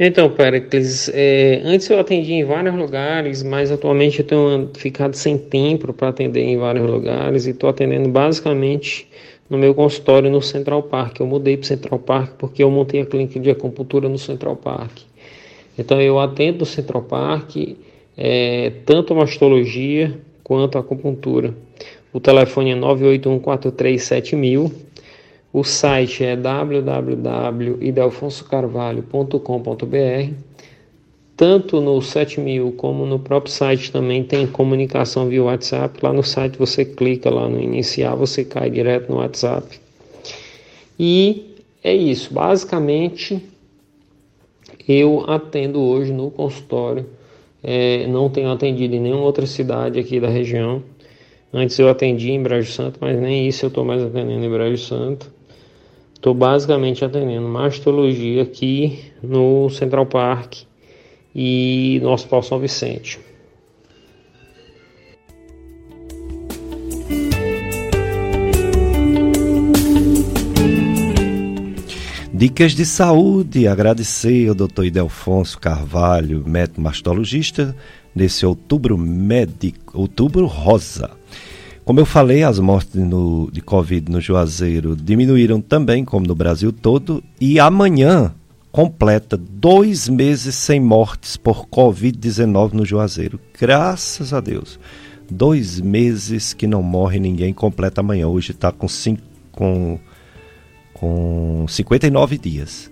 Então, Pericles, é, antes eu atendia em vários lugares, mas atualmente eu tenho ficado sem tempo para atender em vários lugares e estou atendendo basicamente no meu consultório no Central Park. Eu mudei para Central Park porque eu montei a clínica de acupuntura no Central Park. Então eu atendo no Central Park é, tanto a mastologia quanto a acupuntura. O telefone é 981437000. O site é www.idelfonsocarvalho.com.br. Tanto no 7000 como no próprio site também tem comunicação via WhatsApp. Lá no site você clica lá no iniciar, você cai direto no WhatsApp. E é isso. Basicamente, eu atendo hoje no consultório. É, não tenho atendido em nenhuma outra cidade aqui da região. Antes eu atendia em Brejo Santo, mas nem isso eu estou mais atendendo em Brejo Santo. Estou basicamente atendendo mastologia aqui no Central Park e no Hospital São Vicente. Dicas de saúde, agradecer ao Dr. Idelfonso Carvalho, médico mastologista, nesse outubro médico, outubro rosa. Como eu falei, as mortes no, de Covid no Juazeiro diminuíram também, como no Brasil todo, e amanhã completa dois meses sem mortes por Covid-19 no Juazeiro. Graças a Deus. Dois meses que não morre ninguém, completa amanhã. Hoje está com, com, com 59 dias.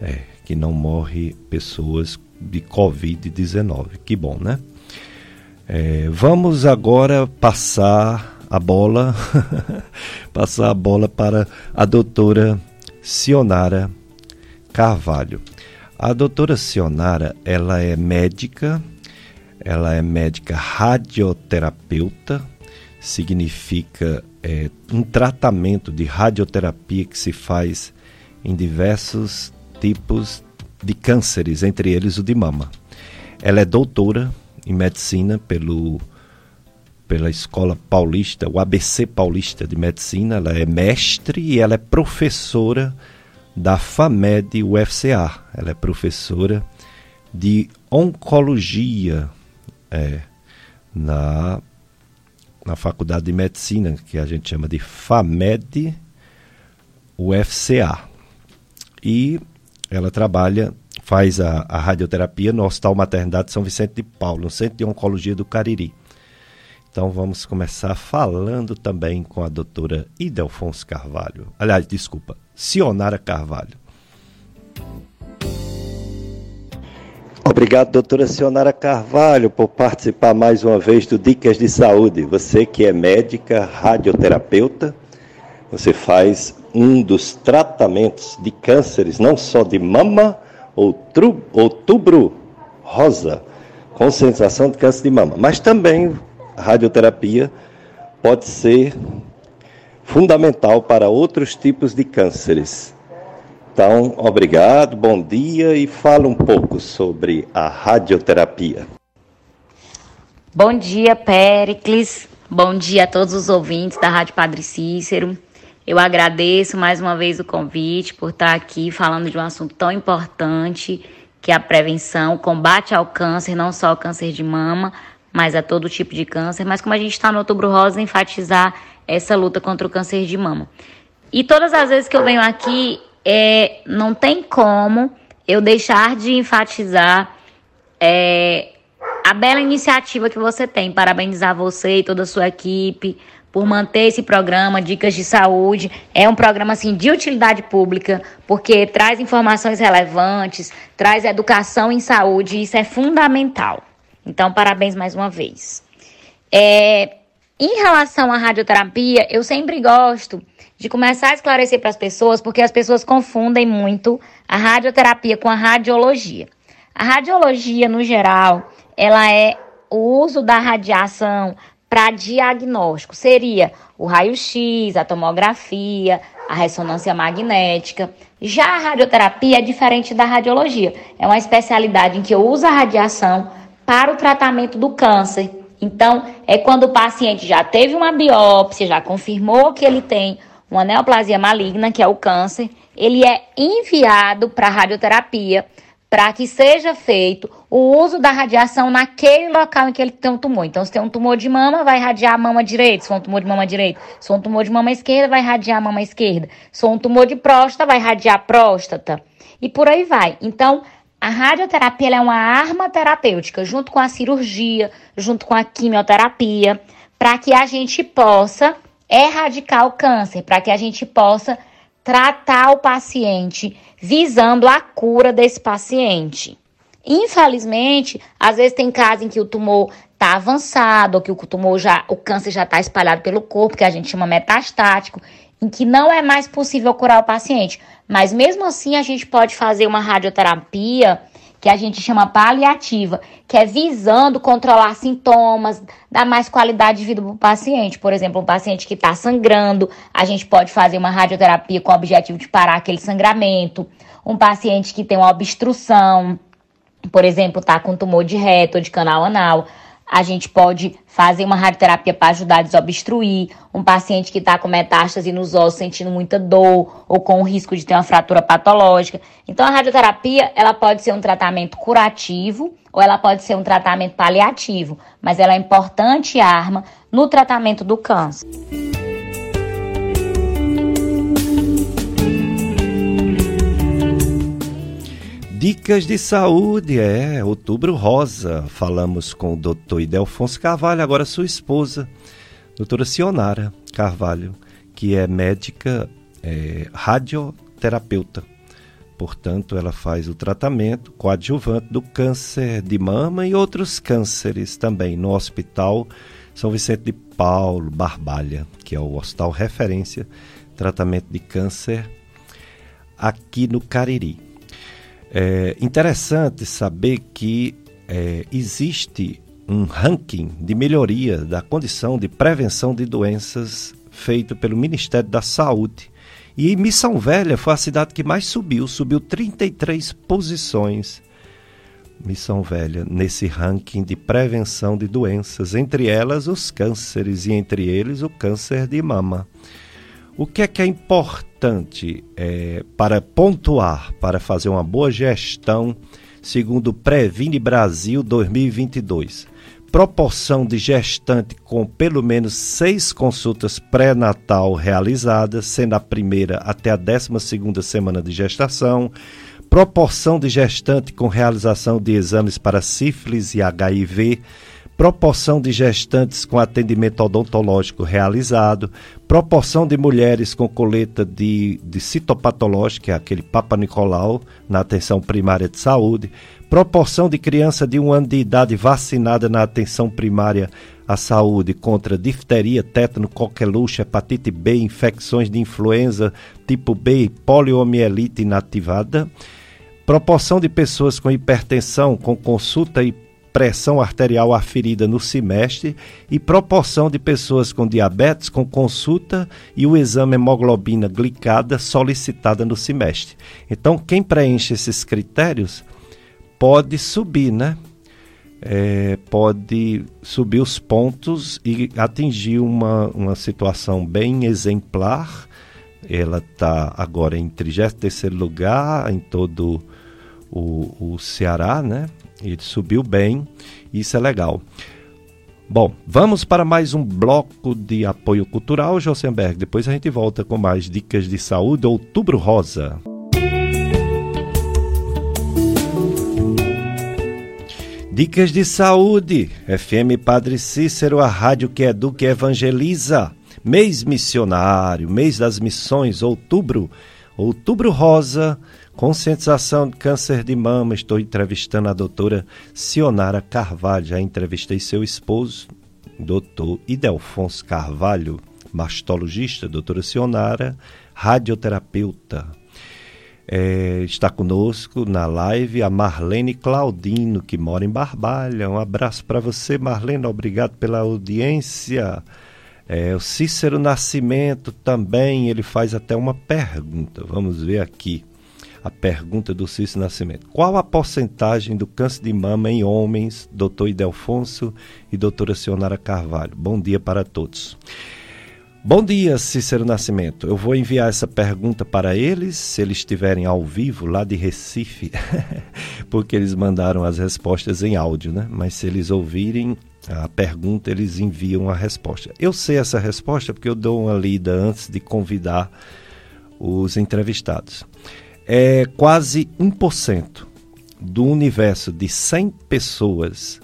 É, que não morre pessoas de Covid-19. Que bom, né? É, vamos agora passar a bola, <laughs> passar a bola para a doutora Sionara Carvalho. A doutora Sionara, ela é médica, ela é médica radioterapeuta, significa é, um tratamento de radioterapia que se faz em diversos tipos de cânceres, entre eles o de mama. Ela é doutora em medicina pelo pela Escola Paulista, o ABC Paulista de Medicina, ela é mestre e ela é professora da FAMED UFCA. Ela é professora de oncologia é, na, na Faculdade de Medicina, que a gente chama de FAMED UFCA. E ela trabalha faz a, a radioterapia no Hospital Maternidade São Vicente de Paulo, no Centro de Oncologia do Cariri. Então vamos começar falando também com a doutora Idelfonso Carvalho. Aliás, desculpa, Sionara Carvalho. Obrigado, doutora Sionara Carvalho, por participar mais uma vez do Dicas de Saúde. Você que é médica, radioterapeuta, você faz um dos tratamentos de cânceres, não só de mama, outubro, outubro rosa, com sensação de câncer de mama. Mas também a radioterapia pode ser fundamental para outros tipos de cânceres. Então, obrigado, bom dia e fala um pouco sobre a radioterapia. Bom dia, Péricles. Bom dia a todos os ouvintes da Rádio Padre Cícero. Eu agradeço mais uma vez o convite por estar aqui falando de um assunto tão importante que é a prevenção, o combate ao câncer, não só ao câncer de mama, mas a todo tipo de câncer. Mas como a gente está no Outubro Rosa, enfatizar essa luta contra o câncer de mama. E todas as vezes que eu venho aqui, é, não tem como eu deixar de enfatizar é, a bela iniciativa que você tem. Parabenizar você e toda a sua equipe por manter esse programa Dicas de Saúde. É um programa assim de utilidade pública, porque traz informações relevantes, traz educação em saúde, e isso é fundamental. Então, parabéns mais uma vez. É, em relação à radioterapia, eu sempre gosto de começar a esclarecer para as pessoas, porque as pessoas confundem muito a radioterapia com a radiologia. A radiologia, no geral, ela é o uso da radiação para diagnóstico. Seria o raio-x, a tomografia, a ressonância magnética. Já a radioterapia é diferente da radiologia. É uma especialidade em que eu uso a radiação para o tratamento do câncer. Então, é quando o paciente já teve uma biópsia, já confirmou que ele tem uma neoplasia maligna, que é o câncer, ele é enviado para a radioterapia para que seja feito o uso da radiação naquele local em que ele tem um tumor. Então, se tem um tumor de mama, vai radiar a mama direita. Se for um tumor de mama direita, se for um tumor de mama esquerda, vai radiar a mama esquerda. Se for um tumor de próstata, vai radiar a próstata. E por aí vai. Então, a radioterapia é uma arma terapêutica, junto com a cirurgia, junto com a quimioterapia, para que a gente possa erradicar o câncer, para que a gente possa tratar o paciente visando a cura desse paciente. Infelizmente, às vezes tem casos em que o tumor está avançado, ou que o tumor já, o câncer já está espalhado pelo corpo, que a gente chama metastático, em que não é mais possível curar o paciente. Mas mesmo assim, a gente pode fazer uma radioterapia que a gente chama paliativa, que é visando controlar sintomas, dar mais qualidade de vida para o paciente. Por exemplo, um paciente que está sangrando, a gente pode fazer uma radioterapia com o objetivo de parar aquele sangramento. Um paciente que tem uma obstrução, por exemplo, está com tumor de reto ou de canal anal, a gente pode fazer uma radioterapia para ajudar a desobstruir. Um paciente que está com metástase nos ossos, sentindo muita dor ou com o risco de ter uma fratura patológica. Então, a radioterapia ela pode ser um tratamento curativo ou ela pode ser um tratamento paliativo, mas ela é importante arma no tratamento do câncer. Dicas de saúde, é, outubro rosa. Falamos com o doutor Idelfonso Carvalho, agora sua esposa, doutora Sionara Carvalho, que é médica é, radioterapeuta. Portanto, ela faz o tratamento coadjuvante do câncer de mama e outros cânceres também no Hospital São Vicente de Paulo, Barbalha, que é o hospital referência tratamento de câncer aqui no Cariri. É interessante saber que é, existe um ranking de melhoria da condição de prevenção de doenças feito pelo Ministério da Saúde. E Missão Velha foi a cidade que mais subiu, subiu 33 posições. Missão Velha, nesse ranking de prevenção de doenças, entre elas os cânceres e entre eles o câncer de mama. O que é que é importante é, para pontuar, para fazer uma boa gestão, segundo o Previne Brasil 2022? Proporção de gestante com pelo menos seis consultas pré-natal realizadas, sendo a primeira até a décima segunda semana de gestação. Proporção de gestante com realização de exames para sífilis e HIV proporção de gestantes com atendimento odontológico realizado, proporção de mulheres com coleta de, de citopatológica, é aquele Papa Nicolau, na atenção primária de saúde, proporção de criança de um ano de idade vacinada na atenção primária à saúde contra difteria, tétano, coqueluche, hepatite B, infecções de influenza tipo B e poliomielite inativada, proporção de pessoas com hipertensão com consulta e pressão arterial aferida no semestre e proporção de pessoas com diabetes com consulta e o exame hemoglobina glicada solicitada no semestre. Então, quem preenche esses critérios pode subir, né? É, pode subir os pontos e atingir uma, uma situação bem exemplar. Ela está agora em 33 lugar em todo o, o Ceará, né? Ele subiu bem, isso é legal. Bom, vamos para mais um bloco de apoio cultural, Josenberg. Depois a gente volta com mais dicas de saúde, Outubro Rosa. Dicas de saúde, FM Padre Cícero, a rádio que educa e evangeliza. Mês missionário, mês das missões, outubro, outubro rosa, conscientização de câncer de mama. Estou entrevistando a doutora Sionara Carvalho, já entrevistei seu esposo, doutor Idelfonso Carvalho, mastologista, doutora Sionara, radioterapeuta, é, está conosco na live a Marlene Claudino, que mora em Barbalha. Um abraço para você, Marlene. Obrigado pela audiência. É, o Cícero Nascimento também, ele faz até uma pergunta. Vamos ver aqui a pergunta do Cícero Nascimento. Qual a porcentagem do câncer de mama em homens, doutor Idelfonso e doutora Sionara Carvalho? Bom dia para todos. Bom dia, Cícero Nascimento. Eu vou enviar essa pergunta para eles, se eles estiverem ao vivo lá de Recife, <laughs> porque eles mandaram as respostas em áudio, né? Mas se eles ouvirem a pergunta, eles enviam a resposta. Eu sei essa resposta porque eu dou uma lida antes de convidar os entrevistados. É quase 1% do universo de 100 pessoas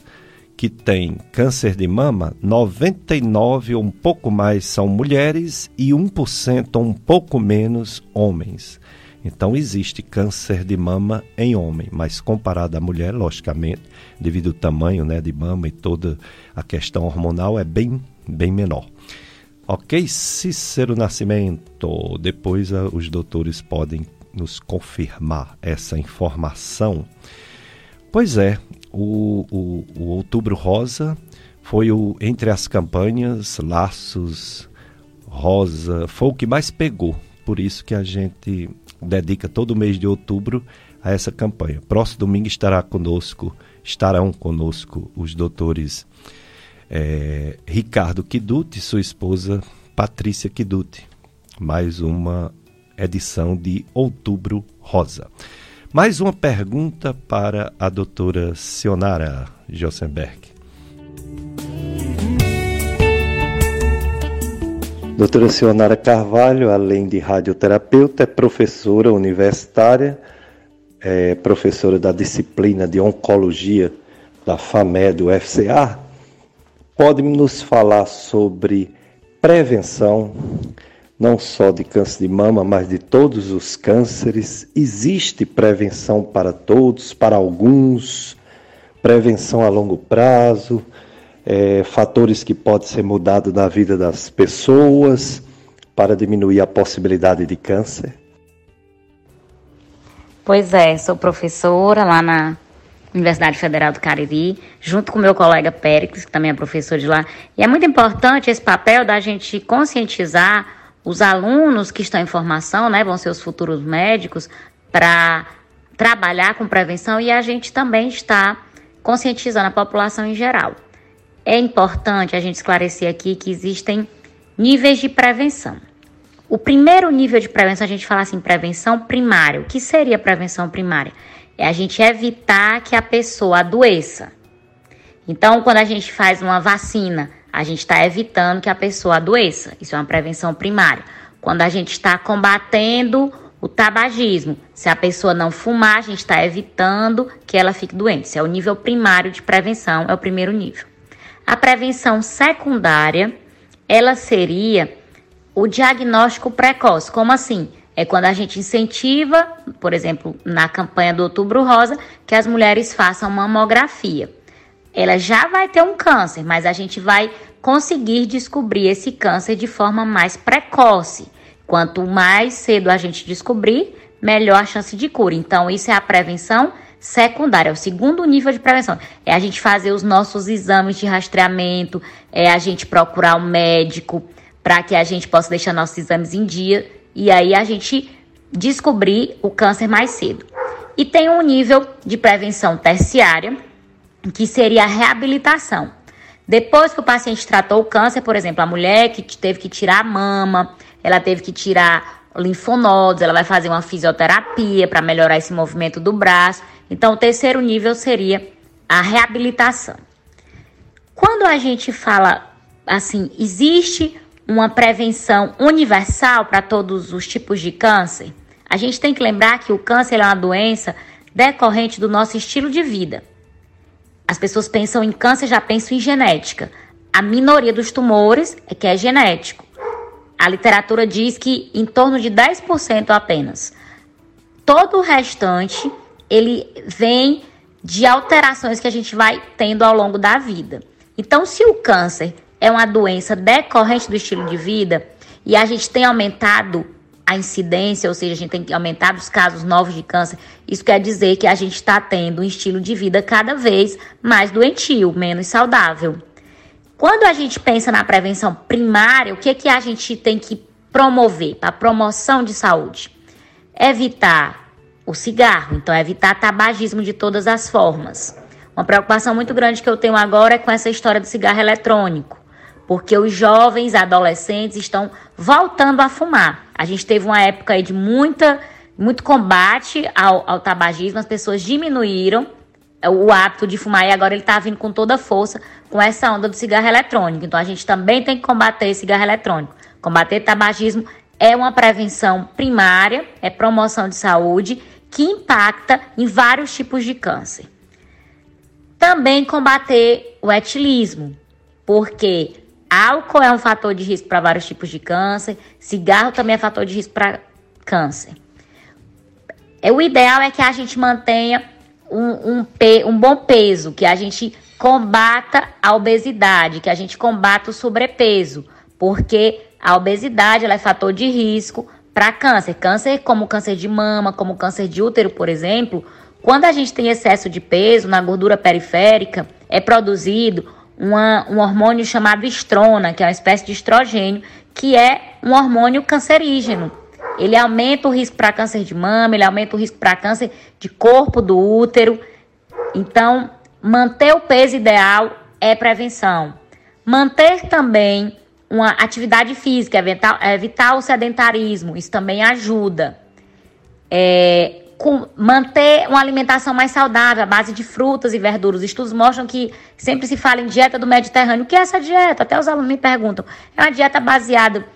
que tem câncer de mama, 99 ou um pouco mais são mulheres e 1% ou um pouco menos homens. Então existe câncer de mama em homem, mas comparado à mulher, logicamente, devido ao tamanho né, de mama e toda a questão hormonal, é bem, bem menor. Ok, Cícero Nascimento. Depois uh, os doutores podem nos confirmar essa informação. Pois é, o, o, o Outubro Rosa foi o entre as campanhas, Laços, Rosa, foi o que mais pegou. Por isso que a gente dedica todo o mês de outubro a essa campanha. Próximo domingo estará conosco, estarão conosco os doutores é, Ricardo Kiduti e sua esposa Patrícia Kiduti. Mais uma edição de Outubro Rosa. Mais uma pergunta para a doutora Sionara Josenberg. Doutora Sionara Carvalho, além de radioterapeuta, é professora universitária, é professora da disciplina de Oncologia da FAMED, do FCA. Pode nos falar sobre prevenção não só de câncer de mama, mas de todos os cânceres. Existe prevenção para todos, para alguns, prevenção a longo prazo, é, fatores que podem ser mudados na vida das pessoas para diminuir a possibilidade de câncer. Pois é, sou professora lá na Universidade Federal do Cariri, junto com meu colega Péricles, que também é professor de lá. E é muito importante esse papel da gente conscientizar os alunos que estão em formação, né, vão ser os futuros médicos, para trabalhar com prevenção e a gente também está conscientizando a população em geral. É importante a gente esclarecer aqui que existem níveis de prevenção. O primeiro nível de prevenção, a gente fala assim, prevenção primária. O que seria prevenção primária? É a gente evitar que a pessoa adoeça. Então, quando a gente faz uma vacina, a gente está evitando que a pessoa adoeça. Isso é uma prevenção primária. Quando a gente está combatendo o tabagismo, se a pessoa não fumar, a gente está evitando que ela fique doente. Isso é o nível primário de prevenção, é o primeiro nível. A prevenção secundária, ela seria o diagnóstico precoce. Como assim? É quando a gente incentiva, por exemplo, na campanha do Outubro Rosa, que as mulheres façam mamografia ela já vai ter um câncer, mas a gente vai conseguir descobrir esse câncer de forma mais precoce. Quanto mais cedo a gente descobrir, melhor a chance de cura. Então, isso é a prevenção secundária, é o segundo nível de prevenção. É a gente fazer os nossos exames de rastreamento, é a gente procurar um médico para que a gente possa deixar nossos exames em dia e aí a gente descobrir o câncer mais cedo. E tem um nível de prevenção terciária, que seria a reabilitação. Depois que o paciente tratou o câncer, por exemplo, a mulher que teve que tirar a mama, ela teve que tirar linfonodos, ela vai fazer uma fisioterapia para melhorar esse movimento do braço. Então, o terceiro nível seria a reabilitação. Quando a gente fala assim, existe uma prevenção universal para todos os tipos de câncer, a gente tem que lembrar que o câncer é uma doença decorrente do nosso estilo de vida. As pessoas pensam em câncer, já pensam em genética. A minoria dos tumores é que é genético. A literatura diz que em torno de 10% apenas. Todo o restante, ele vem de alterações que a gente vai tendo ao longo da vida. Então, se o câncer é uma doença decorrente do estilo de vida e a gente tem aumentado a incidência, ou seja, a gente tem aumentado os casos novos de câncer, isso quer dizer que a gente está tendo um estilo de vida cada vez mais doentio, menos saudável. Quando a gente pensa na prevenção primária, o que, é que a gente tem que promover para a promoção de saúde? Evitar o cigarro, então evitar tabagismo de todas as formas. Uma preocupação muito grande que eu tenho agora é com essa história do cigarro eletrônico porque os jovens adolescentes estão voltando a fumar. A gente teve uma época de muita, muito combate ao, ao tabagismo, as pessoas diminuíram o hábito de fumar e agora ele está vindo com toda força com essa onda do cigarro eletrônico. Então a gente também tem que combater esse cigarro eletrônico. Combater tabagismo é uma prevenção primária, é promoção de saúde que impacta em vários tipos de câncer. Também combater o etilismo, porque Álcool é um fator de risco para vários tipos de câncer, cigarro também é fator de risco para câncer. É, o ideal é que a gente mantenha um, um, um bom peso, que a gente combata a obesidade, que a gente combata o sobrepeso, porque a obesidade ela é fator de risco para câncer. Câncer como câncer de mama, como câncer de útero, por exemplo, quando a gente tem excesso de peso na gordura periférica, é produzido uma, um hormônio chamado estrona, que é uma espécie de estrogênio, que é um hormônio cancerígeno. Ele aumenta o risco para câncer de mama, ele aumenta o risco para câncer de corpo do útero. Então, manter o peso ideal é prevenção. Manter também uma atividade física, evitar, evitar o sedentarismo, isso também ajuda. É, com, manter uma alimentação mais saudável, à base de frutas e verduras. Estudos mostram que sempre se fala em dieta do Mediterrâneo. O que é essa dieta? Até os alunos me perguntam. É uma dieta baseada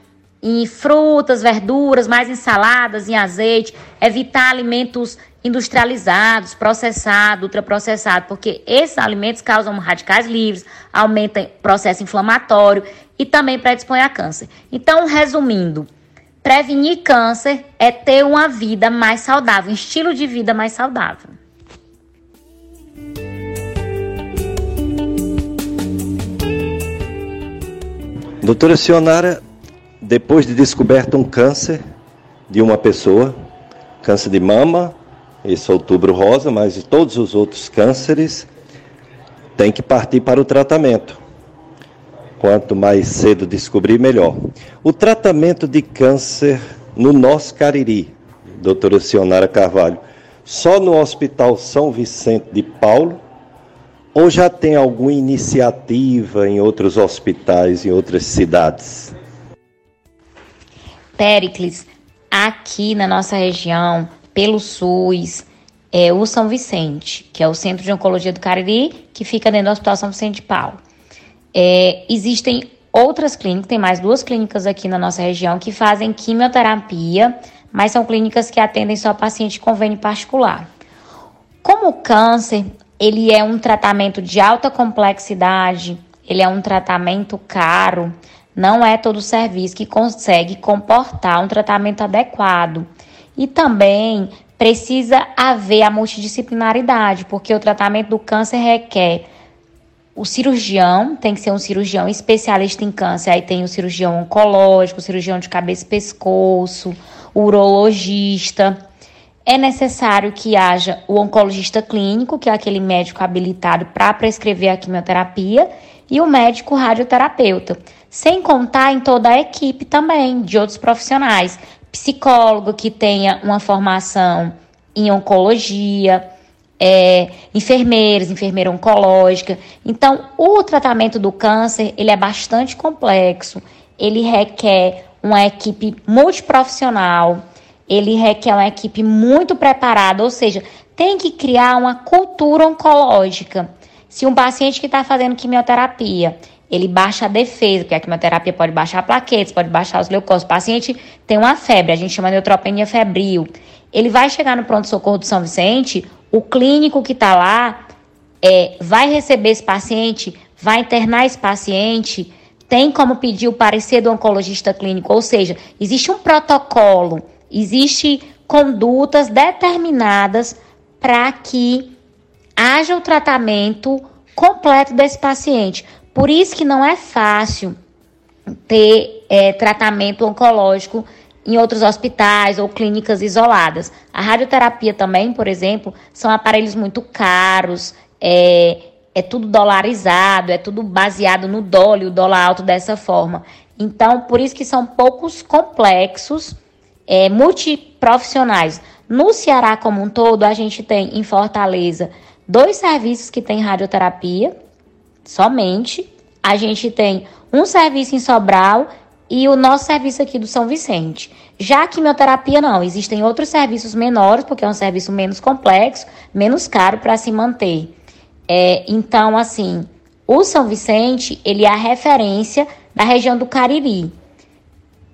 em frutas, verduras, mais ensaladas, em azeite, evitar alimentos industrializados, processados, ultraprocessados, porque esses alimentos causam radicais livres, aumentam processo inflamatório e também predispõem a câncer. Então, resumindo, Prevenir câncer é ter uma vida mais saudável, um estilo de vida mais saudável. Doutora Sionara, depois de descoberto um câncer de uma pessoa, câncer de mama, esse outubro rosa, mas todos os outros cânceres, tem que partir para o tratamento. Quanto mais cedo descobrir, melhor. O tratamento de câncer no nosso Cariri, doutora Sionara Carvalho, só no Hospital São Vicente de Paulo ou já tem alguma iniciativa em outros hospitais, em outras cidades? Pericles, aqui na nossa região, pelo SUS, é o São Vicente, que é o Centro de Oncologia do Cariri, que fica dentro do Hospital São Vicente de Paulo. É, existem outras clínicas, tem mais duas clínicas aqui na nossa região que fazem quimioterapia, mas são clínicas que atendem só paciente convênio particular. Como o câncer, ele é um tratamento de alta complexidade, ele é um tratamento caro, não é todo serviço que consegue comportar um tratamento adequado. E também precisa haver a multidisciplinaridade, porque o tratamento do câncer requer o cirurgião tem que ser um cirurgião especialista em câncer. Aí tem o cirurgião oncológico, o cirurgião de cabeça e pescoço, urologista. É necessário que haja o oncologista clínico, que é aquele médico habilitado para prescrever a quimioterapia, e o médico radioterapeuta. Sem contar em toda a equipe também de outros profissionais. Psicólogo que tenha uma formação em oncologia, é, enfermeiros, enfermeira oncológica. Então, o tratamento do câncer ele é bastante complexo. Ele requer uma equipe multiprofissional. Ele requer uma equipe muito preparada, ou seja, tem que criar uma cultura oncológica. Se um paciente que está fazendo quimioterapia ele baixa a defesa, porque a quimioterapia pode baixar plaquetas, pode baixar os leucócitos. O paciente tem uma febre, a gente chama de neutropenia febril. Ele vai chegar no pronto-socorro do São Vicente, o clínico que está lá é, vai receber esse paciente, vai internar esse paciente, tem como pedir o parecer do oncologista clínico, ou seja, existe um protocolo, existe condutas determinadas para que haja o tratamento completo desse paciente. Por isso que não é fácil ter é, tratamento oncológico em outros hospitais ou clínicas isoladas. A radioterapia também, por exemplo, são aparelhos muito caros, é, é tudo dolarizado, é tudo baseado no dólar, o dólar alto dessa forma. Então, por isso que são poucos complexos, é, multiprofissionais. No Ceará como um todo, a gente tem em Fortaleza dois serviços que tem radioterapia, somente. A gente tem um serviço em Sobral e o nosso serviço aqui do São Vicente. Já a quimioterapia não, existem outros serviços menores, porque é um serviço menos complexo, menos caro para se manter. É, então, assim, o São Vicente, ele é a referência da região do Cariri.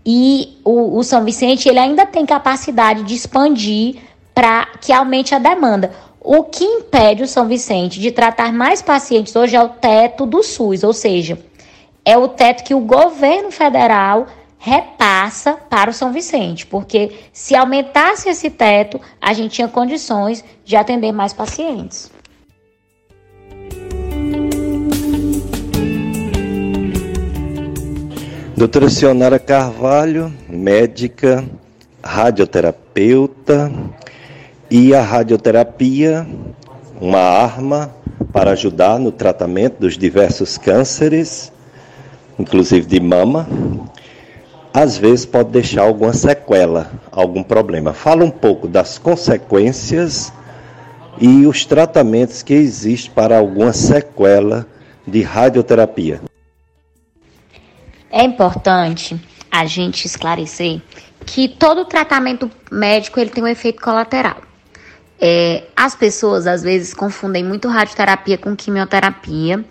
E o, o São Vicente, ele ainda tem capacidade de expandir para que aumente a demanda. O que impede o São Vicente de tratar mais pacientes hoje é o teto do SUS, ou seja, é o teto que o governo federal repassa para o São Vicente, porque se aumentasse esse teto, a gente tinha condições de atender mais pacientes. Doutora Sionara Carvalho, médica, radioterapeuta, e a radioterapia, uma arma para ajudar no tratamento dos diversos cânceres inclusive de mama, às vezes pode deixar alguma sequela, algum problema. Fala um pouco das consequências e os tratamentos que existem para alguma sequela de radioterapia. É importante a gente esclarecer que todo tratamento médico ele tem um efeito colateral. É, as pessoas às vezes confundem muito radioterapia com quimioterapia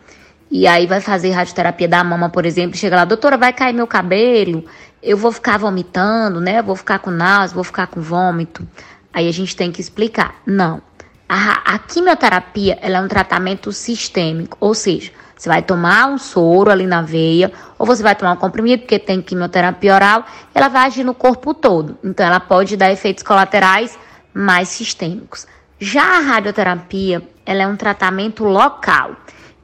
e aí vai fazer radioterapia da mama, por exemplo, chega lá, doutora, vai cair meu cabelo, eu vou ficar vomitando, né? Vou ficar com náusea, vou ficar com vômito. Aí a gente tem que explicar. Não. A, a quimioterapia é um tratamento sistêmico, ou seja, você vai tomar um soro ali na veia, ou você vai tomar um comprimido, porque tem quimioterapia oral, ela vai agir no corpo todo. Então, ela pode dar efeitos colaterais mais sistêmicos. Já a radioterapia, ela é um tratamento local.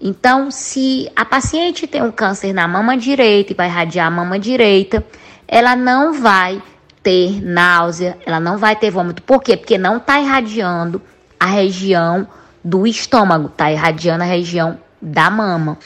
Então, se a paciente tem um câncer na mama direita e vai irradiar a mama direita, ela não vai ter náusea, ela não vai ter vômito. Por quê? Porque não está irradiando a região do estômago, está irradiando a região da mama.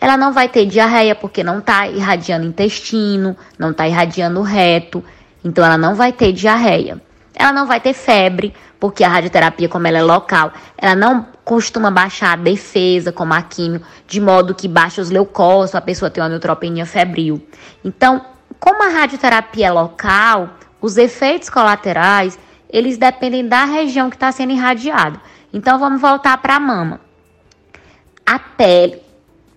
Ela não vai ter diarreia porque não está irradiando intestino, não está irradiando reto, então ela não vai ter diarreia. Ela não vai ter febre, porque a radioterapia, como ela é local, ela não costuma baixar a defesa, como a químio, de modo que baixa os leucócitos, a pessoa tem uma neutropenia febril. Então, como a radioterapia é local, os efeitos colaterais, eles dependem da região que está sendo irradiada. Então, vamos voltar para a mama. A pele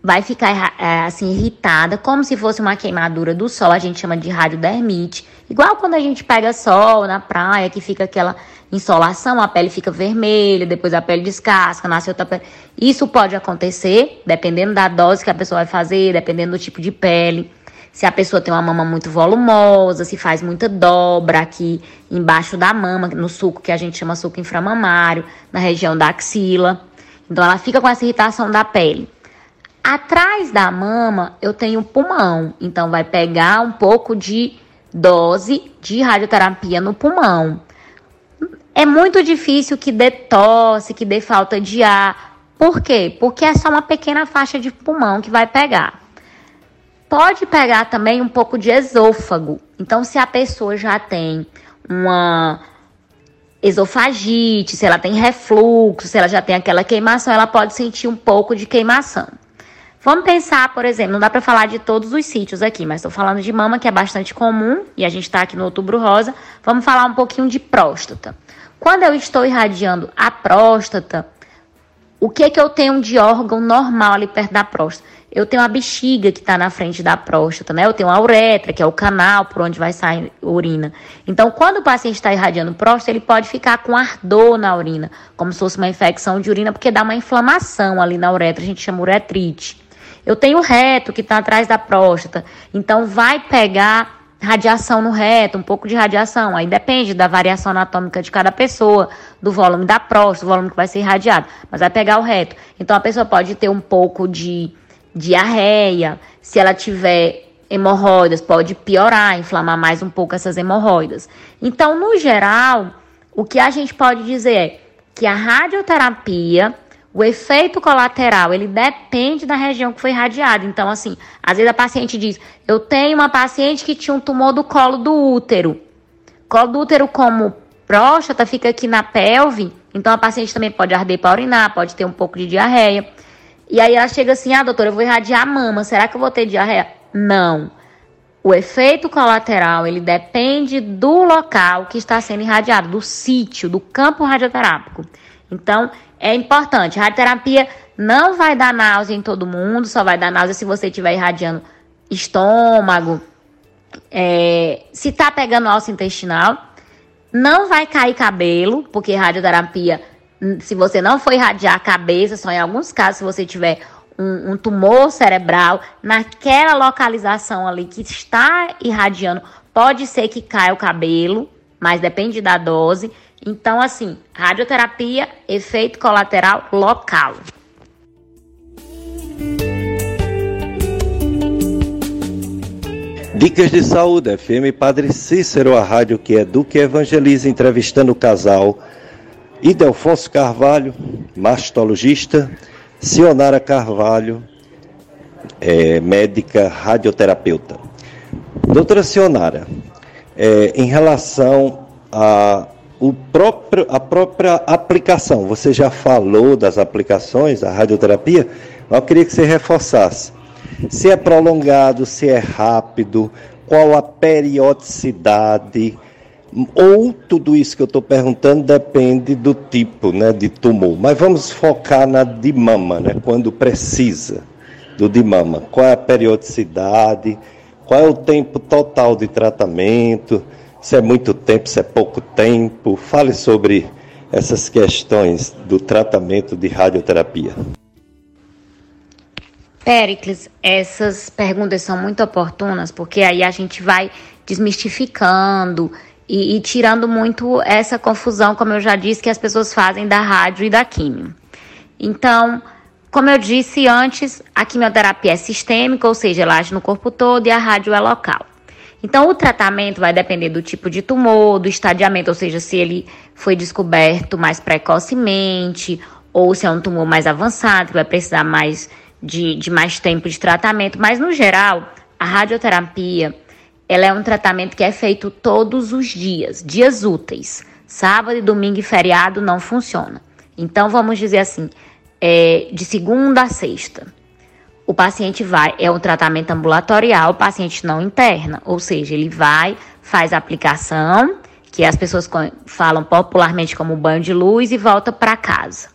vai ficar é, assim irritada, como se fosse uma queimadura do sol, a gente chama de radiodermite. Igual quando a gente pega sol na praia, que fica aquela insolação, a pele fica vermelha, depois a pele descasca, nasce outra pele. Isso pode acontecer, dependendo da dose que a pessoa vai fazer, dependendo do tipo de pele. Se a pessoa tem uma mama muito volumosa, se faz muita dobra aqui embaixo da mama, no suco que a gente chama suco inframamário, na região da axila. Então ela fica com essa irritação da pele. Atrás da mama eu tenho pulmão, então vai pegar um pouco de dose de radioterapia no pulmão. É muito difícil que dê tosse, que dê falta de ar. Por quê? Porque é só uma pequena faixa de pulmão que vai pegar. Pode pegar também um pouco de esôfago. Então, se a pessoa já tem uma esofagite, se ela tem refluxo, se ela já tem aquela queimação, ela pode sentir um pouco de queimação. Vamos pensar, por exemplo, não dá para falar de todos os sítios aqui, mas estou falando de mama, que é bastante comum, e a gente está aqui no outubro rosa. Vamos falar um pouquinho de próstata. Quando eu estou irradiando a próstata, o que que eu tenho de órgão normal ali perto da próstata? Eu tenho a bexiga que está na frente da próstata, né? Eu tenho a uretra, que é o canal por onde vai sair urina. Então, quando o paciente está irradiando próstata, ele pode ficar com ardor na urina, como se fosse uma infecção de urina, porque dá uma inflamação ali na uretra, a gente chama uretrite. Eu tenho o reto que está atrás da próstata, então vai pegar radiação no reto, um pouco de radiação. Aí depende da variação anatômica de cada pessoa, do volume da próstata, do volume que vai ser irradiado, mas vai pegar o reto. Então a pessoa pode ter um pouco de diarreia, se ela tiver hemorroidas, pode piorar, inflamar mais um pouco essas hemorroidas. Então, no geral, o que a gente pode dizer é que a radioterapia, o efeito colateral, ele depende da região que foi irradiada. Então, assim, às vezes a paciente diz: Eu tenho uma paciente que tinha um tumor do colo do útero. Colo do útero, como próstata, fica aqui na pelve. Então, a paciente também pode arder para urinar, pode ter um pouco de diarreia. E aí ela chega assim: ah, doutora, eu vou irradiar a mama, será que eu vou ter diarreia? Não. O efeito colateral, ele depende do local que está sendo irradiado, do sítio, do campo radioterápico. Então, é importante. Radioterapia não vai dar náusea em todo mundo, só vai dar náusea se você estiver irradiando estômago, é, se está pegando alça intestinal. Não vai cair cabelo, porque radioterapia se você não for irradiar a cabeça, só em alguns casos, se você tiver um, um, tumor cerebral, naquela localização ali que está irradiando, pode ser que caia o cabelo, mas depende da dose. Então, assim, radioterapia, efeito colateral local. Dicas de Saúde, FM Padre Cícero, a rádio que educa e evangeliza, entrevistando o casal Idelfonso Carvalho, mastologista, Sionara Carvalho, é, médica radioterapeuta. Doutora Sionara, é, em relação a o próprio, a própria aplicação, você já falou das aplicações da radioterapia, mas eu queria que você reforçasse. Se é prolongado, se é rápido, qual a periodicidade, ou tudo isso que eu estou perguntando depende do tipo né, de tumor. Mas vamos focar na de mama, né, quando precisa do de mama. Qual é a periodicidade? Qual é o tempo total de tratamento? Se é muito tempo, se é pouco tempo? Fale sobre essas questões do tratamento de radioterapia. Pericles, essas perguntas são muito oportunas porque aí a gente vai desmistificando e, e, tirando muito essa confusão, como eu já disse, que as pessoas fazem da rádio e da químio. Então, como eu disse antes, a quimioterapia é sistêmica, ou seja, ela age no corpo todo e a rádio é local. Então, o tratamento vai depender do tipo de tumor, do estadiamento, ou seja, se ele foi descoberto mais precocemente ou se é um tumor mais avançado, que vai precisar mais de, de mais tempo de tratamento. Mas, no geral, a radioterapia ela é um tratamento que é feito todos os dias, dias úteis. Sábado, domingo e feriado não funciona. Então, vamos dizer assim, é, de segunda a sexta. O paciente vai, é um tratamento ambulatorial, o paciente não interna, ou seja, ele vai, faz a aplicação, que as pessoas falam popularmente como banho de luz, e volta para casa.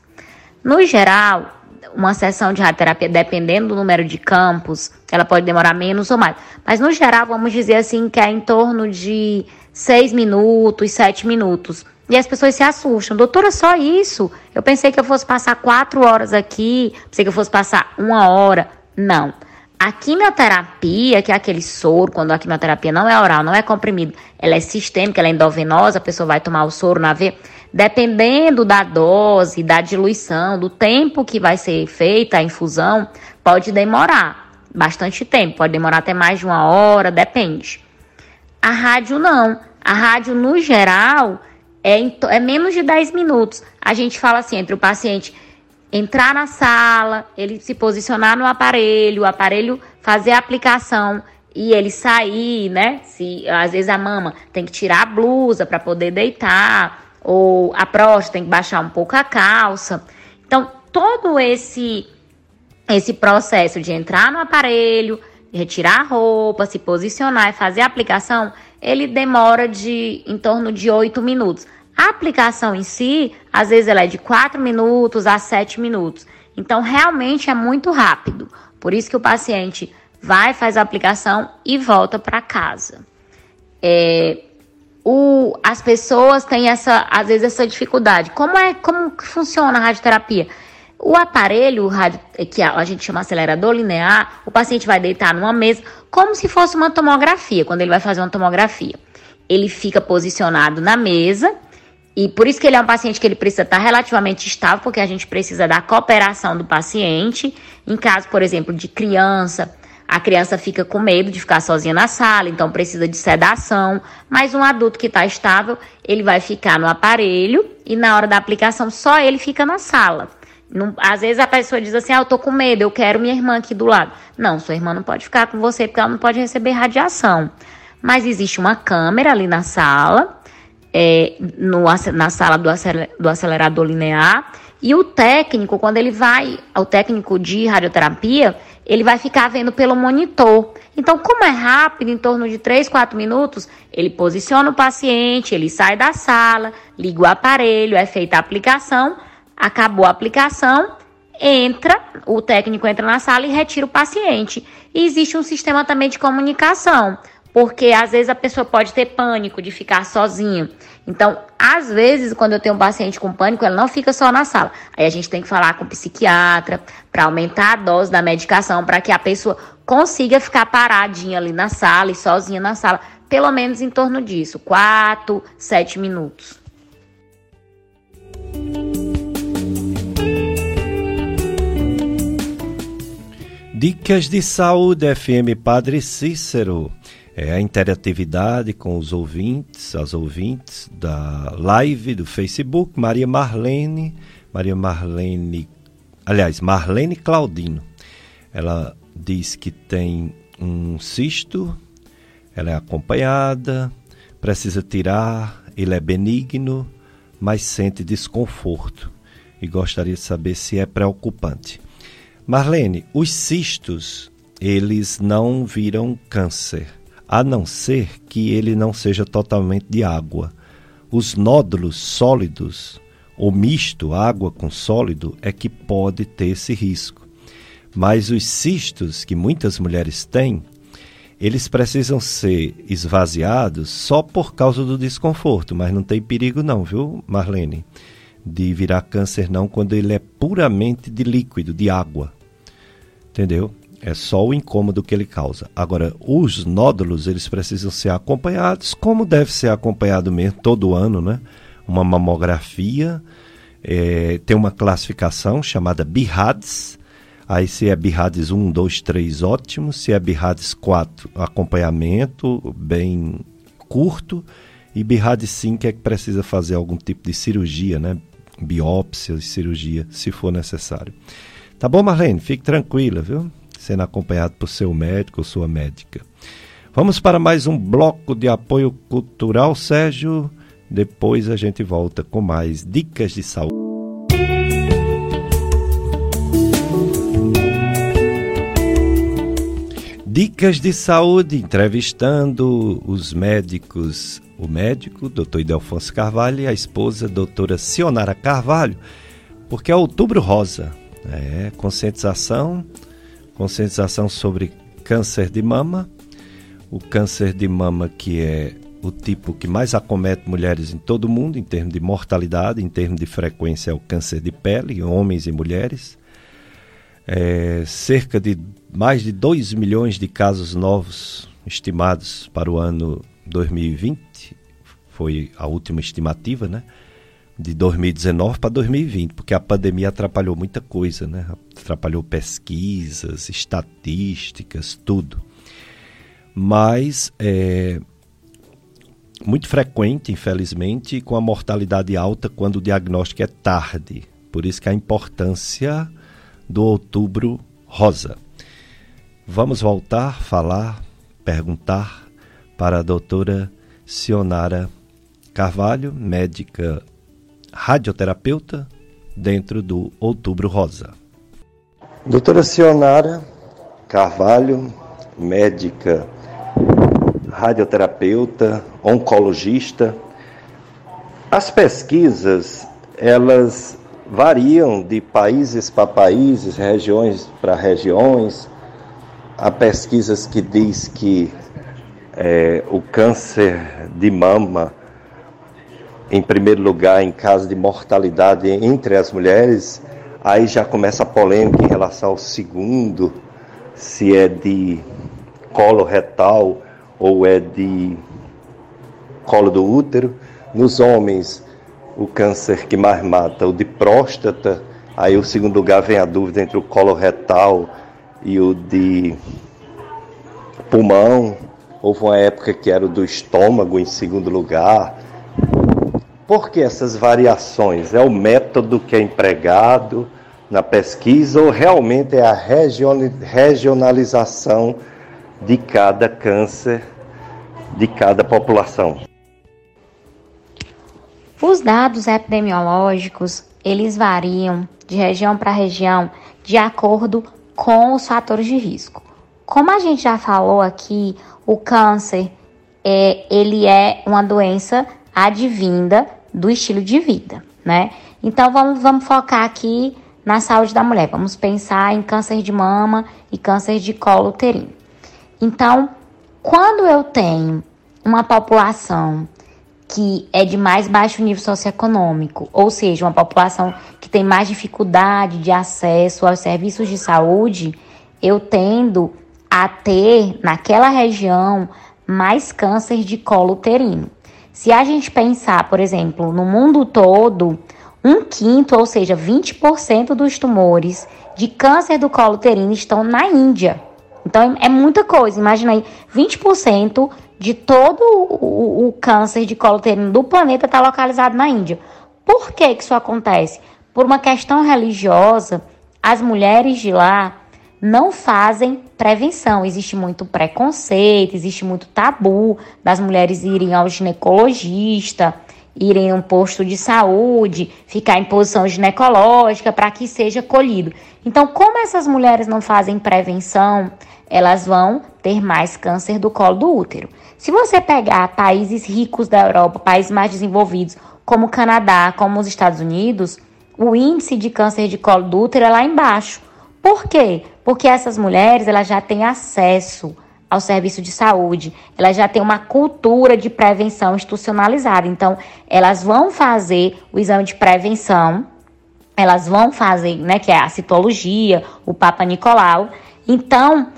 No geral, uma sessão de radioterapia, dependendo do número de campos, ela pode demorar menos ou mais. Mas no geral, vamos dizer assim que é em torno de seis minutos, sete minutos. E as pessoas se assustam. Doutora, só isso? Eu pensei que eu fosse passar quatro horas aqui, pensei que eu fosse passar uma hora. Não. A quimioterapia, que é aquele soro, quando a quimioterapia não é oral, não é comprimido, ela é sistêmica, ela é endovenosa, a pessoa vai tomar o soro na veia Dependendo da dose, da diluição, do tempo que vai ser feita a infusão, pode demorar bastante tempo, pode demorar até mais de uma hora, depende. A rádio não. A rádio, no geral, é, é menos de 10 minutos. A gente fala assim, entre o paciente entrar na sala, ele se posicionar no aparelho, o aparelho fazer a aplicação e ele sair, né? Se às vezes a mama tem que tirar a blusa para poder deitar, ou a próstata tem que baixar um pouco a calça. Então, todo esse esse processo de entrar no aparelho, retirar a roupa, se posicionar e fazer a aplicação, ele demora de em torno de 8 minutos. A aplicação em si, às vezes ela é de 4 minutos a 7 minutos. Então, realmente é muito rápido. Por isso que o paciente vai, faz a aplicação e volta para casa. É, o, as pessoas têm essa, às vezes, essa dificuldade. Como é, como funciona a radioterapia? O aparelho que a gente chama acelerador linear, o paciente vai deitar numa mesa como se fosse uma tomografia, quando ele vai fazer uma tomografia. Ele fica posicionado na mesa e por isso que ele é um paciente que ele precisa estar relativamente estável, porque a gente precisa da cooperação do paciente. Em caso, por exemplo, de criança, a criança fica com medo de ficar sozinha na sala, então precisa de sedação. Mas um adulto que está estável, ele vai ficar no aparelho e na hora da aplicação só ele fica na sala. Não, às vezes a pessoa diz assim: ah, eu tô com medo, eu quero minha irmã aqui do lado. Não, sua irmã não pode ficar com você porque ela não pode receber radiação. Mas existe uma câmera ali na sala é, no, na sala do, do acelerador linear. E o técnico, quando ele vai, o técnico de radioterapia, ele vai ficar vendo pelo monitor. Então, como é rápido, em torno de 3, 4 minutos, ele posiciona o paciente, ele sai da sala, liga o aparelho, é feita a aplicação, acabou a aplicação, entra, o técnico entra na sala e retira o paciente. E existe um sistema também de comunicação porque às vezes a pessoa pode ter pânico de ficar sozinha. Então, às vezes, quando eu tenho um paciente com pânico, ela não fica só na sala. Aí a gente tem que falar com o psiquiatra para aumentar a dose da medicação para que a pessoa consiga ficar paradinha ali na sala e sozinha na sala, pelo menos em torno disso, 4, 7 minutos. Dicas de Saúde FM Padre Cícero é a interatividade com os ouvintes, as ouvintes da live do Facebook, Maria Marlene, Maria Marlene, aliás, Marlene Claudino. Ela diz que tem um cisto, ela é acompanhada, precisa tirar, ele é benigno, mas sente desconforto e gostaria de saber se é preocupante. Marlene, os cistos, eles não viram câncer a não ser que ele não seja totalmente de água. Os nódulos sólidos ou misto água com sólido é que pode ter esse risco. Mas os cistos que muitas mulheres têm, eles precisam ser esvaziados só por causa do desconforto, mas não tem perigo não, viu, Marlene? De virar câncer não quando ele é puramente de líquido, de água. Entendeu? É só o incômodo que ele causa. Agora, os nódulos, eles precisam ser acompanhados, como deve ser acompanhado mesmo todo ano, né? Uma mamografia, é, tem uma classificação chamada BIRADS. Aí se é BIRADS 1, 2, 3, ótimo. Se é BIRADS 4, acompanhamento bem curto. E BIRADS 5 é que precisa fazer algum tipo de cirurgia, né? Biópsia, cirurgia, se for necessário. Tá bom, Marlene? Fique tranquila, viu? Sendo acompanhado por seu médico ou sua médica. Vamos para mais um bloco de apoio cultural, Sérgio. Depois a gente volta com mais dicas de saúde. Dicas de saúde, entrevistando os médicos, o médico, Dr. Idelfonso Carvalho, e a esposa, doutora Sionara Carvalho, porque é outubro rosa, é conscientização conscientização sobre câncer de mama, o câncer de mama que é o tipo que mais acomete mulheres em todo o mundo, em termos de mortalidade, em termos de frequência, é o câncer de pele, homens e mulheres. É, cerca de mais de 2 milhões de casos novos estimados para o ano 2020, foi a última estimativa, né? De 2019 para 2020, porque a pandemia atrapalhou muita coisa, né? Atrapalhou pesquisas, estatísticas, tudo. Mas é muito frequente, infelizmente, com a mortalidade alta quando o diagnóstico é tarde. Por isso que a importância do outubro rosa. Vamos voltar, falar, perguntar para a doutora Sionara Carvalho, médica radioterapeuta dentro do Outubro Rosa. Doutora Sionara Carvalho, médica, radioterapeuta, oncologista, As pesquisas, elas variam de países para países, regiões para regiões. Há pesquisas que diz que é, o câncer de mama, em primeiro lugar, em caso de mortalidade entre as mulheres, aí já começa a polêmica em relação ao segundo, se é de colo retal ou é de colo do útero. Nos homens, o câncer que mais mata, o de próstata, aí o segundo lugar vem a dúvida entre o colo retal e o de pulmão. Houve uma época que era o do estômago em segundo lugar. Por que essas variações? É o método que é empregado na pesquisa ou realmente é a regionalização de cada câncer de cada população? Os dados epidemiológicos, eles variam de região para região de acordo com os fatores de risco. Como a gente já falou aqui, o câncer é, ele é uma doença advinda do estilo de vida, né? Então vamos, vamos focar aqui na saúde da mulher. Vamos pensar em câncer de mama e câncer de colo uterino. Então, quando eu tenho uma população que é de mais baixo nível socioeconômico, ou seja, uma população que tem mais dificuldade de acesso aos serviços de saúde, eu tendo a ter naquela região mais câncer de colo uterino. Se a gente pensar, por exemplo, no mundo todo, um quinto, ou seja, 20% dos tumores de câncer do colo uterino estão na Índia. Então é muita coisa. Imagina aí, 20% de todo o, o, câncer de colo uterino do planeta está localizado na Índia. Por que, que isso acontece? Por uma questão religiosa, as mulheres de lá não fazem prevenção. Existe muito preconceito, existe muito tabu das mulheres irem ao ginecologista, irem a um posto de saúde, ficar em posição ginecológica para que seja colhido. Então, como essas mulheres não fazem prevenção, elas vão ter mais câncer do colo do útero. Se você pegar países ricos da Europa, países mais desenvolvidos, como o Canadá, como os Estados Unidos, o índice de câncer de colo do útero é lá embaixo. Por quê? Porque essas mulheres elas já têm acesso ao serviço de saúde, elas já têm uma cultura de prevenção institucionalizada. Então, elas vão fazer o exame de prevenção, elas vão fazer, né, que é a citologia, o Papa Nicolau. Então,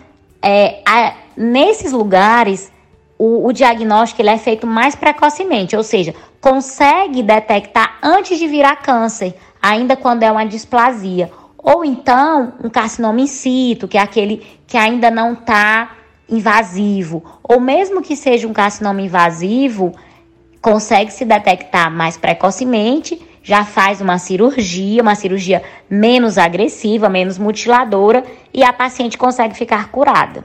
é, a, nesses lugares, o, o diagnóstico ele é feito mais precocemente, ou seja, consegue detectar antes de virar câncer, ainda quando é uma displasia. Ou então, um carcinoma in situ, que é aquele que ainda não está invasivo. Ou mesmo que seja um carcinoma invasivo, consegue se detectar mais precocemente, já faz uma cirurgia, uma cirurgia menos agressiva, menos mutiladora, e a paciente consegue ficar curada.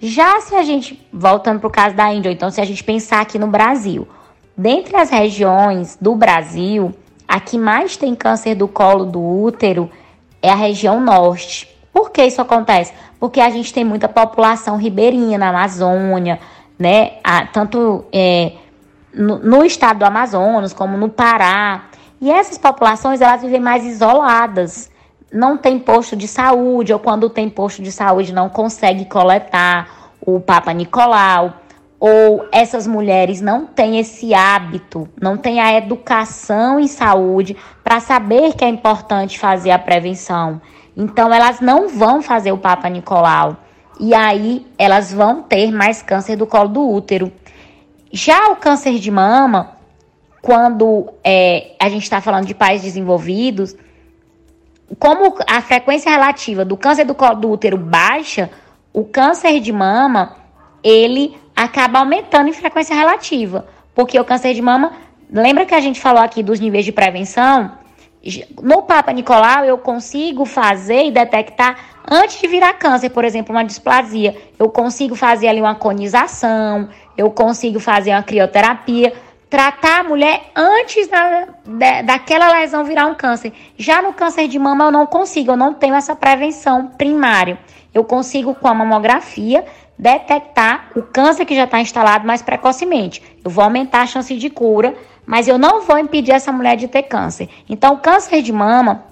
Já se a gente, voltando para o caso da Índia, então se a gente pensar aqui no Brasil, dentre as regiões do Brasil, a que mais tem câncer do colo do útero é a região norte. Por que isso acontece? Porque a gente tem muita população ribeirinha na Amazônia, né? tanto é, no, no estado do Amazonas como no Pará. E essas populações elas vivem mais isoladas não tem posto de saúde, ou quando tem posto de saúde não consegue coletar o Papa Nicolau, ou essas mulheres não têm esse hábito, não têm a educação em saúde para saber que é importante fazer a prevenção. Então elas não vão fazer o Papa Nicolau. E aí elas vão ter mais câncer do colo do útero. Já o câncer de mama, quando é, a gente está falando de países desenvolvidos, como a frequência relativa do câncer do colo do útero baixa, o câncer de mama, ele acaba aumentando em frequência relativa. Porque o câncer de mama, lembra que a gente falou aqui dos níveis de prevenção? No Papa Nicolau, eu consigo fazer e detectar antes de virar câncer, por exemplo, uma displasia. Eu consigo fazer ali uma conização, eu consigo fazer uma crioterapia tratar a mulher antes da, da, daquela lesão virar um câncer. Já no câncer de mama eu não consigo, eu não tenho essa prevenção primária. Eu consigo com a mamografia detectar o câncer que já está instalado mais precocemente. Eu vou aumentar a chance de cura, mas eu não vou impedir essa mulher de ter câncer. Então, o câncer de mama,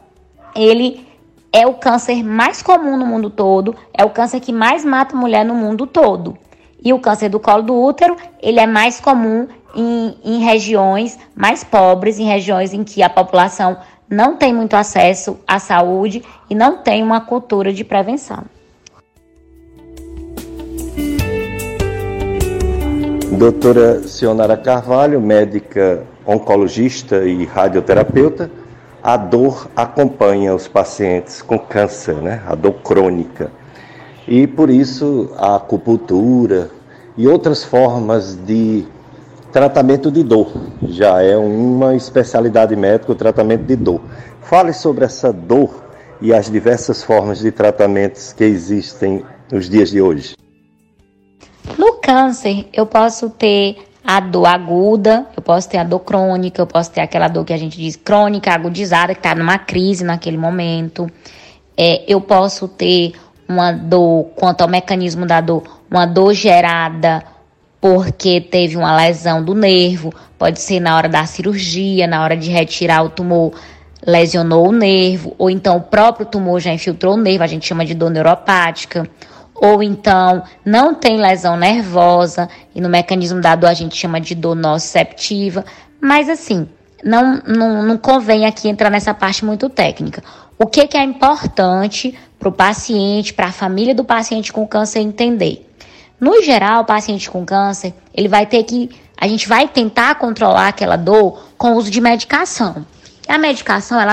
ele é o câncer mais comum no mundo todo, é o câncer que mais mata mulher no mundo todo. E o câncer do colo do útero, ele é mais comum em, em regiões mais pobres, em regiões em que a população não tem muito acesso à saúde e não tem uma cultura de prevenção. Doutora Sionara Carvalho, médica oncologista e radioterapeuta, a dor acompanha os pacientes com câncer, né? a dor crônica. E por isso a acupuntura e outras formas de tratamento de dor já é uma especialidade médica o tratamento de dor. Fale sobre essa dor e as diversas formas de tratamentos que existem nos dias de hoje. No câncer, eu posso ter a dor aguda, eu posso ter a dor crônica, eu posso ter aquela dor que a gente diz crônica, agudizada, que está numa crise naquele momento. É, eu posso ter uma dor, quanto ao mecanismo da dor, uma dor gerada porque teve uma lesão do nervo, pode ser na hora da cirurgia, na hora de retirar o tumor, lesionou o nervo, ou então o próprio tumor já infiltrou o nervo, a gente chama de dor neuropática ou então não tem lesão nervosa, e no mecanismo da dor a gente chama de dor nociceptiva, mas assim, não, não, não convém aqui entrar nessa parte muito técnica. O que, que é importante para o paciente, para a família do paciente com câncer entender? No geral, o paciente com câncer, ele vai ter que, a gente vai tentar controlar aquela dor com o uso de medicação. A medicação, ela